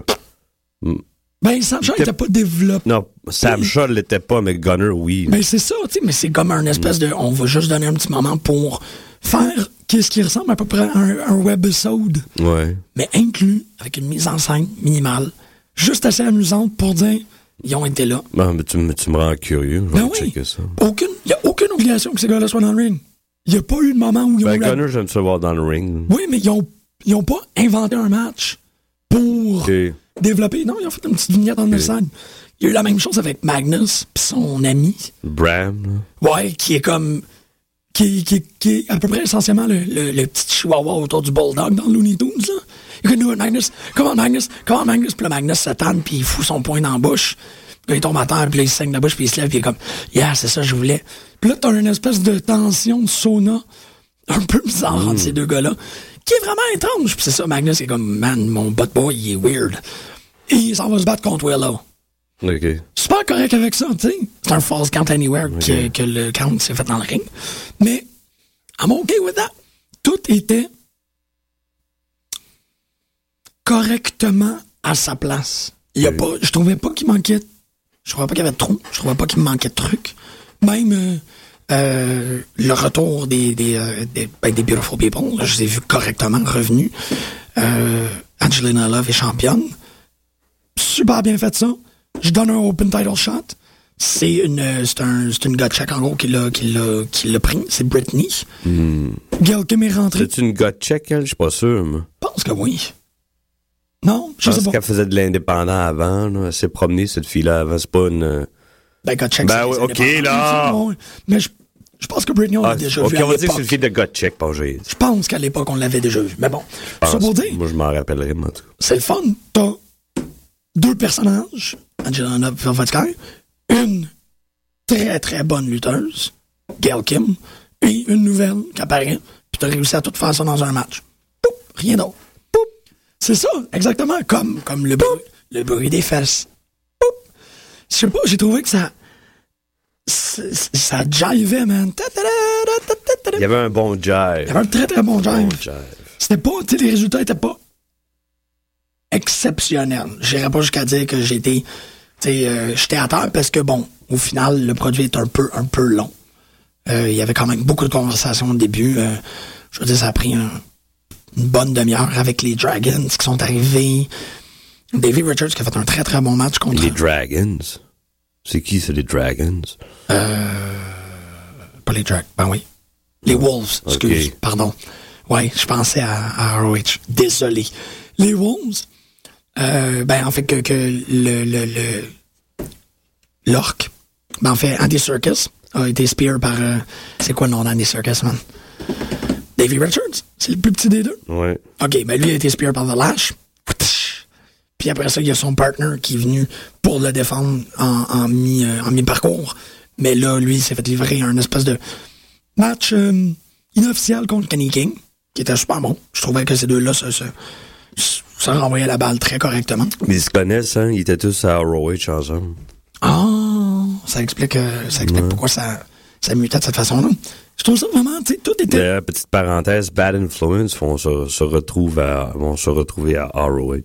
ben Sam Shaw Il était était- pas développé Non, Sam Shaw l'était pas, mais Gunner, oui. Ben c'est ça, tu sais, mais c'est comme un espèce de. On va juste donner un petit moment pour faire qu'est-ce qui ressemble à peu près à un, un webisode, Ouais. mais inclus avec une mise en scène minimale, juste assez amusante pour dire ils ont été là. Bon, mais tu, me- tu me rends curieux. Je vais Ben oui. checker ça. Aucune, il n'y a aucune obligation que ces gars-là soient dans le ring. Il n'y a pas eu de moment où ils ont. Ben, eu la- Gunner, j'aime ça voir dans le ring. Oui, mais ils ont, ils ont pas inventé un match pour développer. Non, ils ont fait une petite vignette en scène. Il y a eu la même chose avec Magnus pis son ami. Bram, là. Ouais, qui est comme. Qui, qui, qui est à peu près essentiellement le, le, le petit chihuahua autour du bulldog dans Looney Tunes, là. You can do it, Magnus. Come on, Magnus. Come on, Magnus. Puis le Magnus tanne, puis il fout son poing dans la bouche. Puis là, il tombe à terre, puis là, il saigne la bouche, puis il se lève, puis il est comme, yeah, c'est ça, que je voulais. Puis là, t'as une espèce de tension de sauna un peu bizarre entre ces deux gars-là, qui est vraiment étrange. Puis c'est ça, Magnus est comme, man, mon butt boy, il est weird. Et il s'en va se battre contre Willow Ok. super correct avec ça, tu sais. C'est un false count anywhere que, que le count s'est fait dans le ring. Mais, I'm okay with that. Tout était correctement à sa place. Il y a pas, je trouvais pas qu'il manquait, je trouvais pas qu'il y avait de trous, je trouvais pas qu'il manquait de trucs. Même, euh, euh, le retour des, des, euh, des, ben, des Beautiful People, je les ai vus correctement revenus. Angelina Love est championne super bien fait ça. Je donne un open title shot. C'est une, c'est un, c'est une check en gros qui l'a, qui l'a, pris. C'est Britney. Gail Kim est rentrée. C'est une gut check, elle? Je suis pas sûr. Je pense que oui. Non, je Je sais pense pas. qu'elle faisait de l'indépendant avant, là. Elle s'est promenée, cette fille-là, avant. C'est pas une. euh, Ben, gars check. Ben c'est- oui, ok, là. Mais je, je pense que Britney, on l'a Ah, déjà ok, vu on va dire que c'est une fille de gut check, pas. Je pense qu'à l'époque, on l'avait déjà vu. Mais bon, ça pour dire, Moi, je m'en rappellerai, moi, tout c'est le fun. T'as deux personnages Angelina Velvet Sky, une très très bonne lutteuse, Gail Kim, et une nouvelle qui apparaît, puis t'as réussi à tout faire ça dans un match. Poup, rien d'autre. C'est ça, exactement, comme, comme le, bruit, le bruit des fesses. Je sais pas, j'ai trouvé que ça... Ça jivait, man. Il y avait un bon jive. Il y avait un très très bon Bon jive. jive. C'était pas, tu sais, les résultats étaient pas exceptionnels. J'irais pas jusqu'à dire que j'étais, tu sais, euh, j'étais à terre parce que bon, au final, le produit est un peu, un peu long. Euh, il y avait quand même beaucoup de conversations au début. Euh, je veux dire, ça a pris un- une bonne demi-heure avec les Dragons qui sont arrivés. Davey Richards qui a fait un très très bon match contre Les Dragons? C'est qui, c'est les Dragons? Pas les Dragons, ben oui. Les Wolves, excuse, pardon. Ouais, je pensais à, à ROH. Désolé. Les Wolves, euh, ben en fait que, que le le le l'orque, ben en fait Andy Circus a été spear par euh, c'est quoi le nom d'Andy Circus, man? Davey Richards, c'est le plus petit des deux. Ouais. OK, ben lui a été spear par The Lash. Puis après ça, il y a son partner qui est venu pour le défendre en, euh, mi-parcours. Mais là, lui, il s'est fait livrer un espèce de match euh, inofficiel contre Kenny King, qui était super bon. Je trouvais que ces deux-là se, se, se renvoyaient la balle très correctement. Mais ils se connaissent, hein? Ils étaient tous à ROH ensemble. Ah, ça explique, euh, ça explique pourquoi ça, ça mutait de cette façon-là. Je trouve ça vraiment, tu sais, tout était... D'ailleurs, petite parenthèse, Bad Influence vont se, se, retrouver à, vont se retrouver à ROH.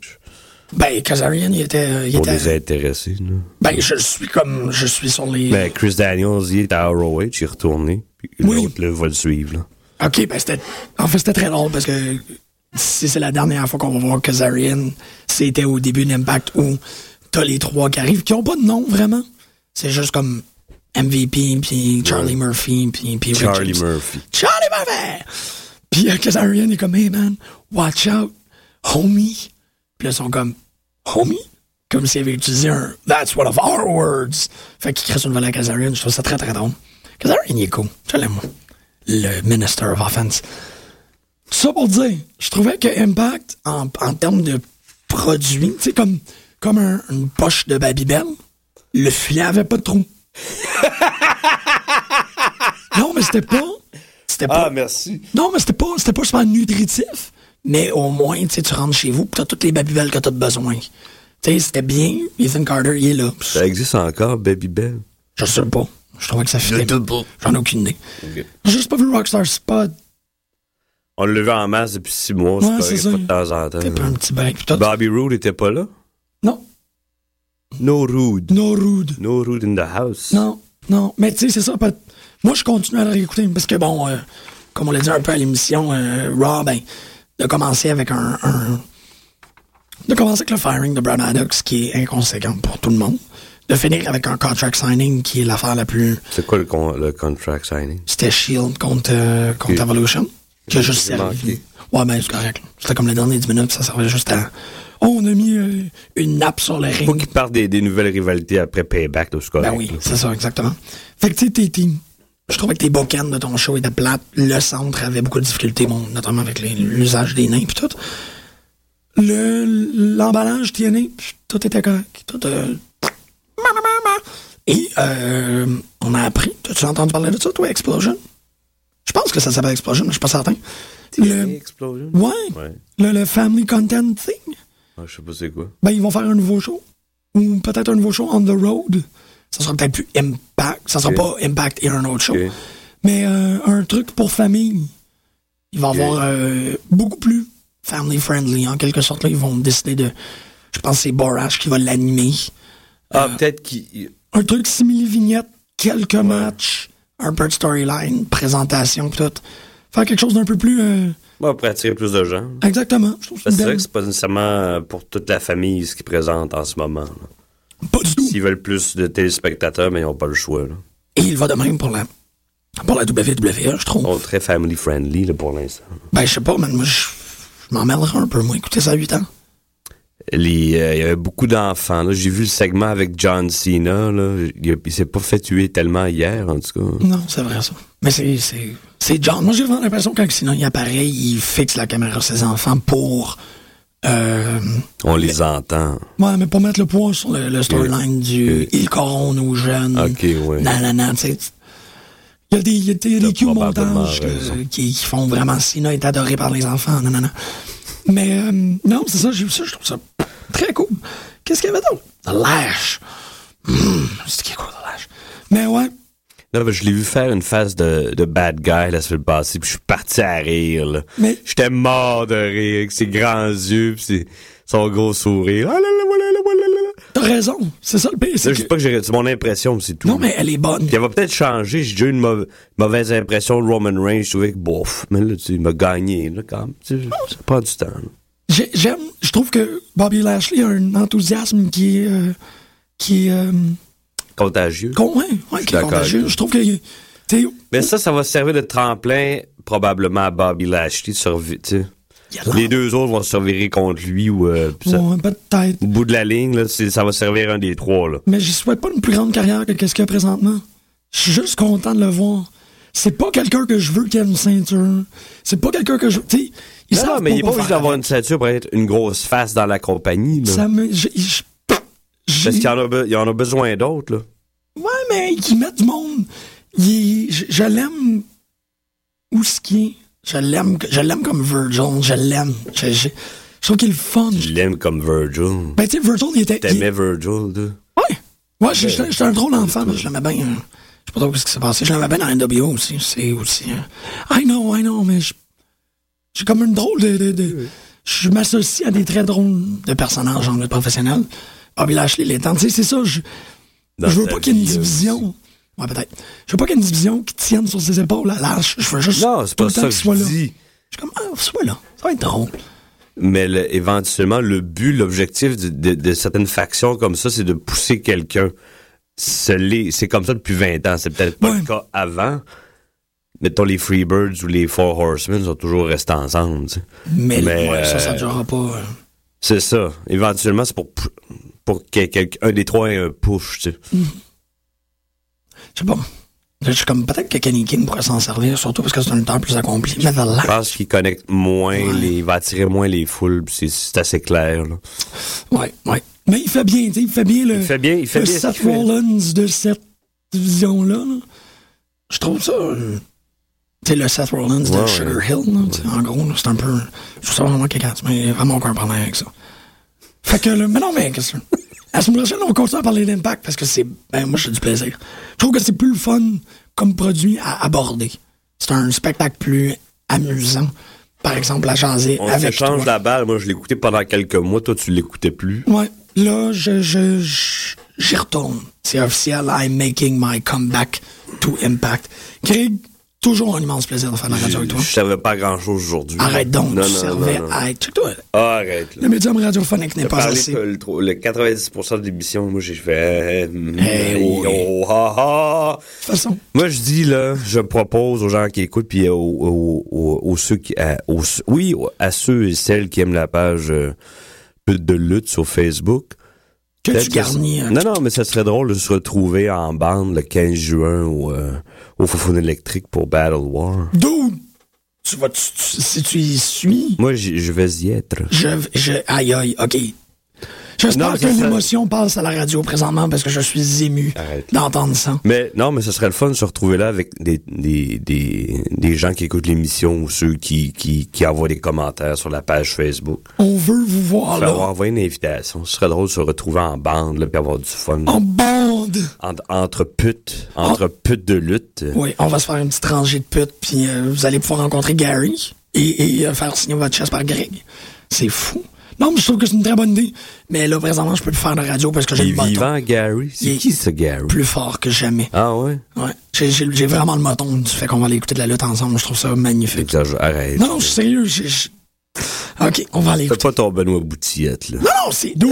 Ben, Kazarian, il était... Il Pour était les intéresser, là. ben, je suis comme... Je suis sur les... Mais Chris Daniels, il est à ROH, il est retourné. Puis Oui. l'autre, là, va le suivre, là. OK, ben c'était. En fait, c'était très drôle parce que si c'est la dernière fois qu'on va voir Kazarian, c'était au début d'Impact où t'as les trois qui arrivent, qui ont pas de nom vraiment. C'est juste comme MVP, puis Charlie Murphy, puis, puis Charlie. Murphy. Charlie Murphy! Puis euh, Kazarian est comme, hey man, watch out, homie. Puis là, ils sont comme, homie? Comme s'il avait utilisé un That's one of our words. Fait qu'il crée une nouvelle à Kazarian. Je trouve ça très très drôle. Kazarian, il est cool. Je l'aime. Le Minister of Offense. Tout ça pour dire, je trouvais que Impact, en, en termes de produits, tu sais, comme, comme un- une poche de Babybel, le filet avait pas de trou. non, mais c'était pas. C'était pas. Ah, merci. Non, mais c'était pas, c'était pas super nutritif. Mais au moins, tu sais, tu rentres chez vous, pis t'as toutes les babybel que t'as besoin. Tu sais, c'était bien. Ethan Carter, il est là. Ça existe encore, Baby Bell? Je sais pas. Je trouvais que ça fitait. J'en ai aucune idée. J'ai juste pas vu Rockstar Spot. On l'a vu en masse depuis six mois, Ouais, c'est ça. pas de temps en temps. Un petit tout. Bobby Roode était pas là? Non. No Rude. No rude. No Rude in the house. Non. Non. Mais tu sais, c'est ça. peut- Moi, je continue à la réécouter parce que, bon, euh, comme on l'a dit un peu à l'émission, euh, Raw, ben, de commencer avec un, un- De commencer avec le firing de Brad Maddox, qui est inconséquent pour tout le monde. De finir avec un contract signing qui est l'affaire la plus. C'est quoi le, con- le contract signing? C'était Shield contre, euh, contre Ok. Evolution. Qui a juste servi. Ouais, ben, c'est correct. C'était comme les derniers 10 minutes, ça servait juste à. Oh, on a mis euh, une nappe sur le Faut ring. qu'ils partent des, des nouvelles rivalités après Payback, c'est correct. Ben oui, c'est ça, exactement. Fait que, tu sais, t'es- t'es- je trouvais que tes bookends de ton show étaient plates. Le centre avait beaucoup de difficultés, bon, notamment avec l'usage des nains puis tout. Le, l'emballage TNA, pff, tout était correct. Tout, euh, Et, euh, on a appris. T'as-tu entendu parler de ça, toi, Explosion? Je pense que ça s'appelle Explosion, mais je suis pas certain. Le, Explosion? ouais, Ouais. le, le Family Content Thing. Ah, je sais pas c'est quoi. Ben, ils vont faire un nouveau show. Ou peut-être un nouveau show on the road. Ça sera peut-être plus Impact. Ça sera pas Impact et un autre show. Mais euh, un truc pour famille. Il va avoir euh, beaucoup plus family friendly. En quelque sorte, là, ils vont décider de. Je pense que c'est Borash qui va l'animer. Ah, Euh, peut-être qu'il. Un truc simili-vignette, quelques matchs, un peu de storyline, présentation, tout. Faire quelque chose d'un peu plus. Pour attirer plus de gens. exactement. C'est vrai que c'est pas nécessairement euh, pour toute la famille ce qu'ils présentent en ce moment. là. Pas du tout. S'ils veulent plus de téléspectateurs, mais ils n'ont pas le choix. Là. Et il va de même pour la. Pour la WWE, je trouve. Ils sont très family friendly là, pour l'instant. Ben, je sais pas, man. Moi, je, je un peu, moi. Écoutez ça à 8 ans. Les, euh, il y avait beaucoup d'enfants. J'ai vu le segment avec John Cena. Là. Il, il s'est pas fait tuer tellement hier, en tout cas. Non, c'est vrai, ça. Mais c'est, John. Moi, j'ai vraiment l'impression que quand sinon il apparaît, il fixe la caméra sur ses enfants pour Euh, On les entend. ouais, mais pas mettre le poids sur le, le storyline du il coronne aux jeunes. Ok, ouais. Nanana, tu sais. Il y a des, il y a des, montages que- raison. qui, qui font vraiment Sina est adoré par les enfants. Nanana. Mais euh, non, c'est ça, j'ai vu ça, je trouve ça très cool. Qu'est-ce qu'il y avait d'autre? The Lash. C'est qui est cool, The Lash? Mais ouais, Non, mais je l'ai vu faire une phase de, de bad guy la semaine passée, puis je suis parti à rire. Là. Mais- J'étais mort de rire avec ses grands yeux, puis ses- son gros sourire. Ah là là, voilà, là, voilà, là, là. T'as raison. C'est ça le pire. Là, c'est je dis pas que j'ai- c'est mon impression, c'est tout. Non, mais elle est bonne. Puis elle va peut-être changer. J'ai déjà eu une mauvaise, mauvaise impression de Roman Reigns. Je trouvais que, bof, mais là, tu sais, il m'a gagné, là, quand même. Tu sais, Ça prend du temps. J'aime, je trouve que Bobby Lashley a un enthousiasme qui est, euh, qui est, euh, Contagieux. con- ouais, ouais, qui est contagieux. Je trouve que, Mais ça, ça va servir de tremplin, probablement, à Bobby Lashley. de survi- Les deux autres vont se servir contre lui ou euh, ça- Ouais, peut-être. au bout de la ligne, là, ça va servir un des trois. Là. Mais j'y souhaite pas une plus grande carrière que qu'est-ce qu'il y a présentement. Je suis juste content de le voir. C'est pas quelqu'un que je veux qui a une ceinture. C'est pas quelqu'un que je veux. Ils Non, mais il n'est pas obligé d'avoir une ceinture pour être une grosse face dans la compagnie. Là. Ça me. Parce qu'il y en a, be- il y en a besoin d'autres. là. Ouais, mais qui met du monde. Il est- je je l'aime où ce qui est. Je l'aime, je l'aime comme Virgil. Je l'aime. Je, je- je trouve qu'il est fun. Je l'aime comme Virgil. Ben, tu sais, Virgil, il était. il- T'aimais Virgil, toi? Ouais. Ouais, j'étais un drôle d'enfant, mais je l'aimais bien. euh, Je sais pas trop ce qui s'est passé. Je l'aimais bien dans NWO aussi. C'est aussi. euh, I know, I know, mais je. J'ai comme une drôle de. de, de- je m'associe à des très drôles de personnages en lutte professionnelle. Bobby Lashley l'étant. Tu sais, c'est ça. Je, je veux pas qu'il y ait une là, division. Ouais, peut-être. Je veux pas qu'il y ait une division qui tienne sur ses épaules à l'âge. Je veux juste. Non, c'est pas ça que je là. dis. Je suis comme, ah, sois là. Ça va être drôle. Mais le- éventuellement, le but, l'objectif de, de- de certaines factions comme ça, c'est de pousser quelqu'un. C'est comme ça depuis 20 ans. C'est peut-être pas Ouais. le cas avant. Mettons, les Freebirds ou les Four Horsemen sont toujours restés ensemble. tu sais. Mais, Mais, ouais, ça, ça euh, durera pas. euh. C'est ça. Éventuellement, c'est pour, pou- pour quelqu'un des trois ait un push. tu sais. Je sais pas. Je suis comme, peut-être que Kenny King pourrait s'en servir, surtout parce que c'est un lutteur plus accompli. Mais Je pense qu'il connecte moins, les, il va attirer moins les foules. puis C'est c'est assez clair. là. Ouais, ouais. Mais il fait bien, tu sais, il fait bien le, Il fait bien, il fait le bien. ce Seth fait. Rollins de cette division-là. là. Je trouve ça. euh, tu sais, le Seth Rollins de Ouais, Sugar. Hill, là, en gros, c'est un peu. Je trouve ça vraiment quelqu'un, mais il y a vraiment aucun problème avec ça. Fait que, le, mais non, mais qu'est-ce que. À ce moment-là, on va continuer à parler d'impact parce que c'est. Ben, moi, j'ai du plaisir. Je trouve que c'est plus le fun comme produit à aborder. C'est un spectacle plus amusant. Par exemple, à jaser On avec s'échange toi. la balle. Moi, je l'écoutais pendant quelques mois. Toi, tu l'écoutais plus. Ouais, là, je, je, je- j'y retourne. C'est officiel. I'm making my comeback to Impact. Craig, toujours un immense plaisir de faire de la radio avec toi. Je savais pas grand-chose aujourd'hui. Arrête donc, Non, tu non, servais non, à être. Ah, arrête. Là. Le médium radiophonique n'est pas assez. le, le 90% de l'émission, moi, j'ai fait... euh, Eh oui. oh, ah, ah. De toute façon, Moi, je dis, là, je propose aux gens qui écoutent, puis aux, aux, aux- aux ceux qui... à- aux- oui, à ceux et celles qui aiment la page euh, de lutte sur Facebook. Que garnis. ça- euh, Non, non, mais ça serait drôle de se retrouver en bande le 15 juin au, euh, au Foufoune électrique pour Battle War. D'où tu vas, tu- tu- si tu y suis, Moi, je vais y être. je, je, aïe aïe, ok. J'espère que l'émotion passe à la radio présentement parce que je suis ému d'entendre ça. Mais non, mais ce serait le fun de se retrouver là avec des, des, des, des gens qui écoutent l'émission ou ceux qui, qui, qui envoient des commentaires sur la page Facebook. On veut vous voir là. envoyer une invitation. Ce serait drôle de se retrouver en bande là, puis avoir du fun. En bande. Entre, entre putes, entre putes de lutte. Oui, on va se faire une petite rangée de putes, puis euh, vous allez pouvoir rencontrer Gary et, et, euh, faire signer votre chaise par Greg. C'est fou. Non, mais je trouve que c'est une très bonne idée. Mais là, présentement, je peux plus faire de radio parce que j'ai Il le est bâton vivant, Gary. C'est qui ce Gary? plus fort que jamais. Ah ouais? Ouais. J'ai- J'ai j'ai vraiment le moton du fait qu'on va aller écouter de la lutte ensemble. Je trouve ça magnifique. Arrête. Non, non, je suis sérieux. j'ai- j'ai- OK, on va aller Fais écouter. pas ton Benoît Boutillette, là. Non, non, c'est doux.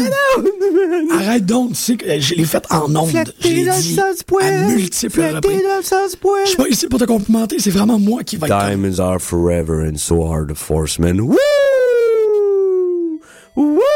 Arrête donc. Tu sais que euh, je l'ai fait en ondes. Je l'ai dit à multiples reprises. Je suis pas ici pour te complimenter. C'est vraiment moi qui va être comme- Diamonds are forever and so are the forcemen. Woo! Woo!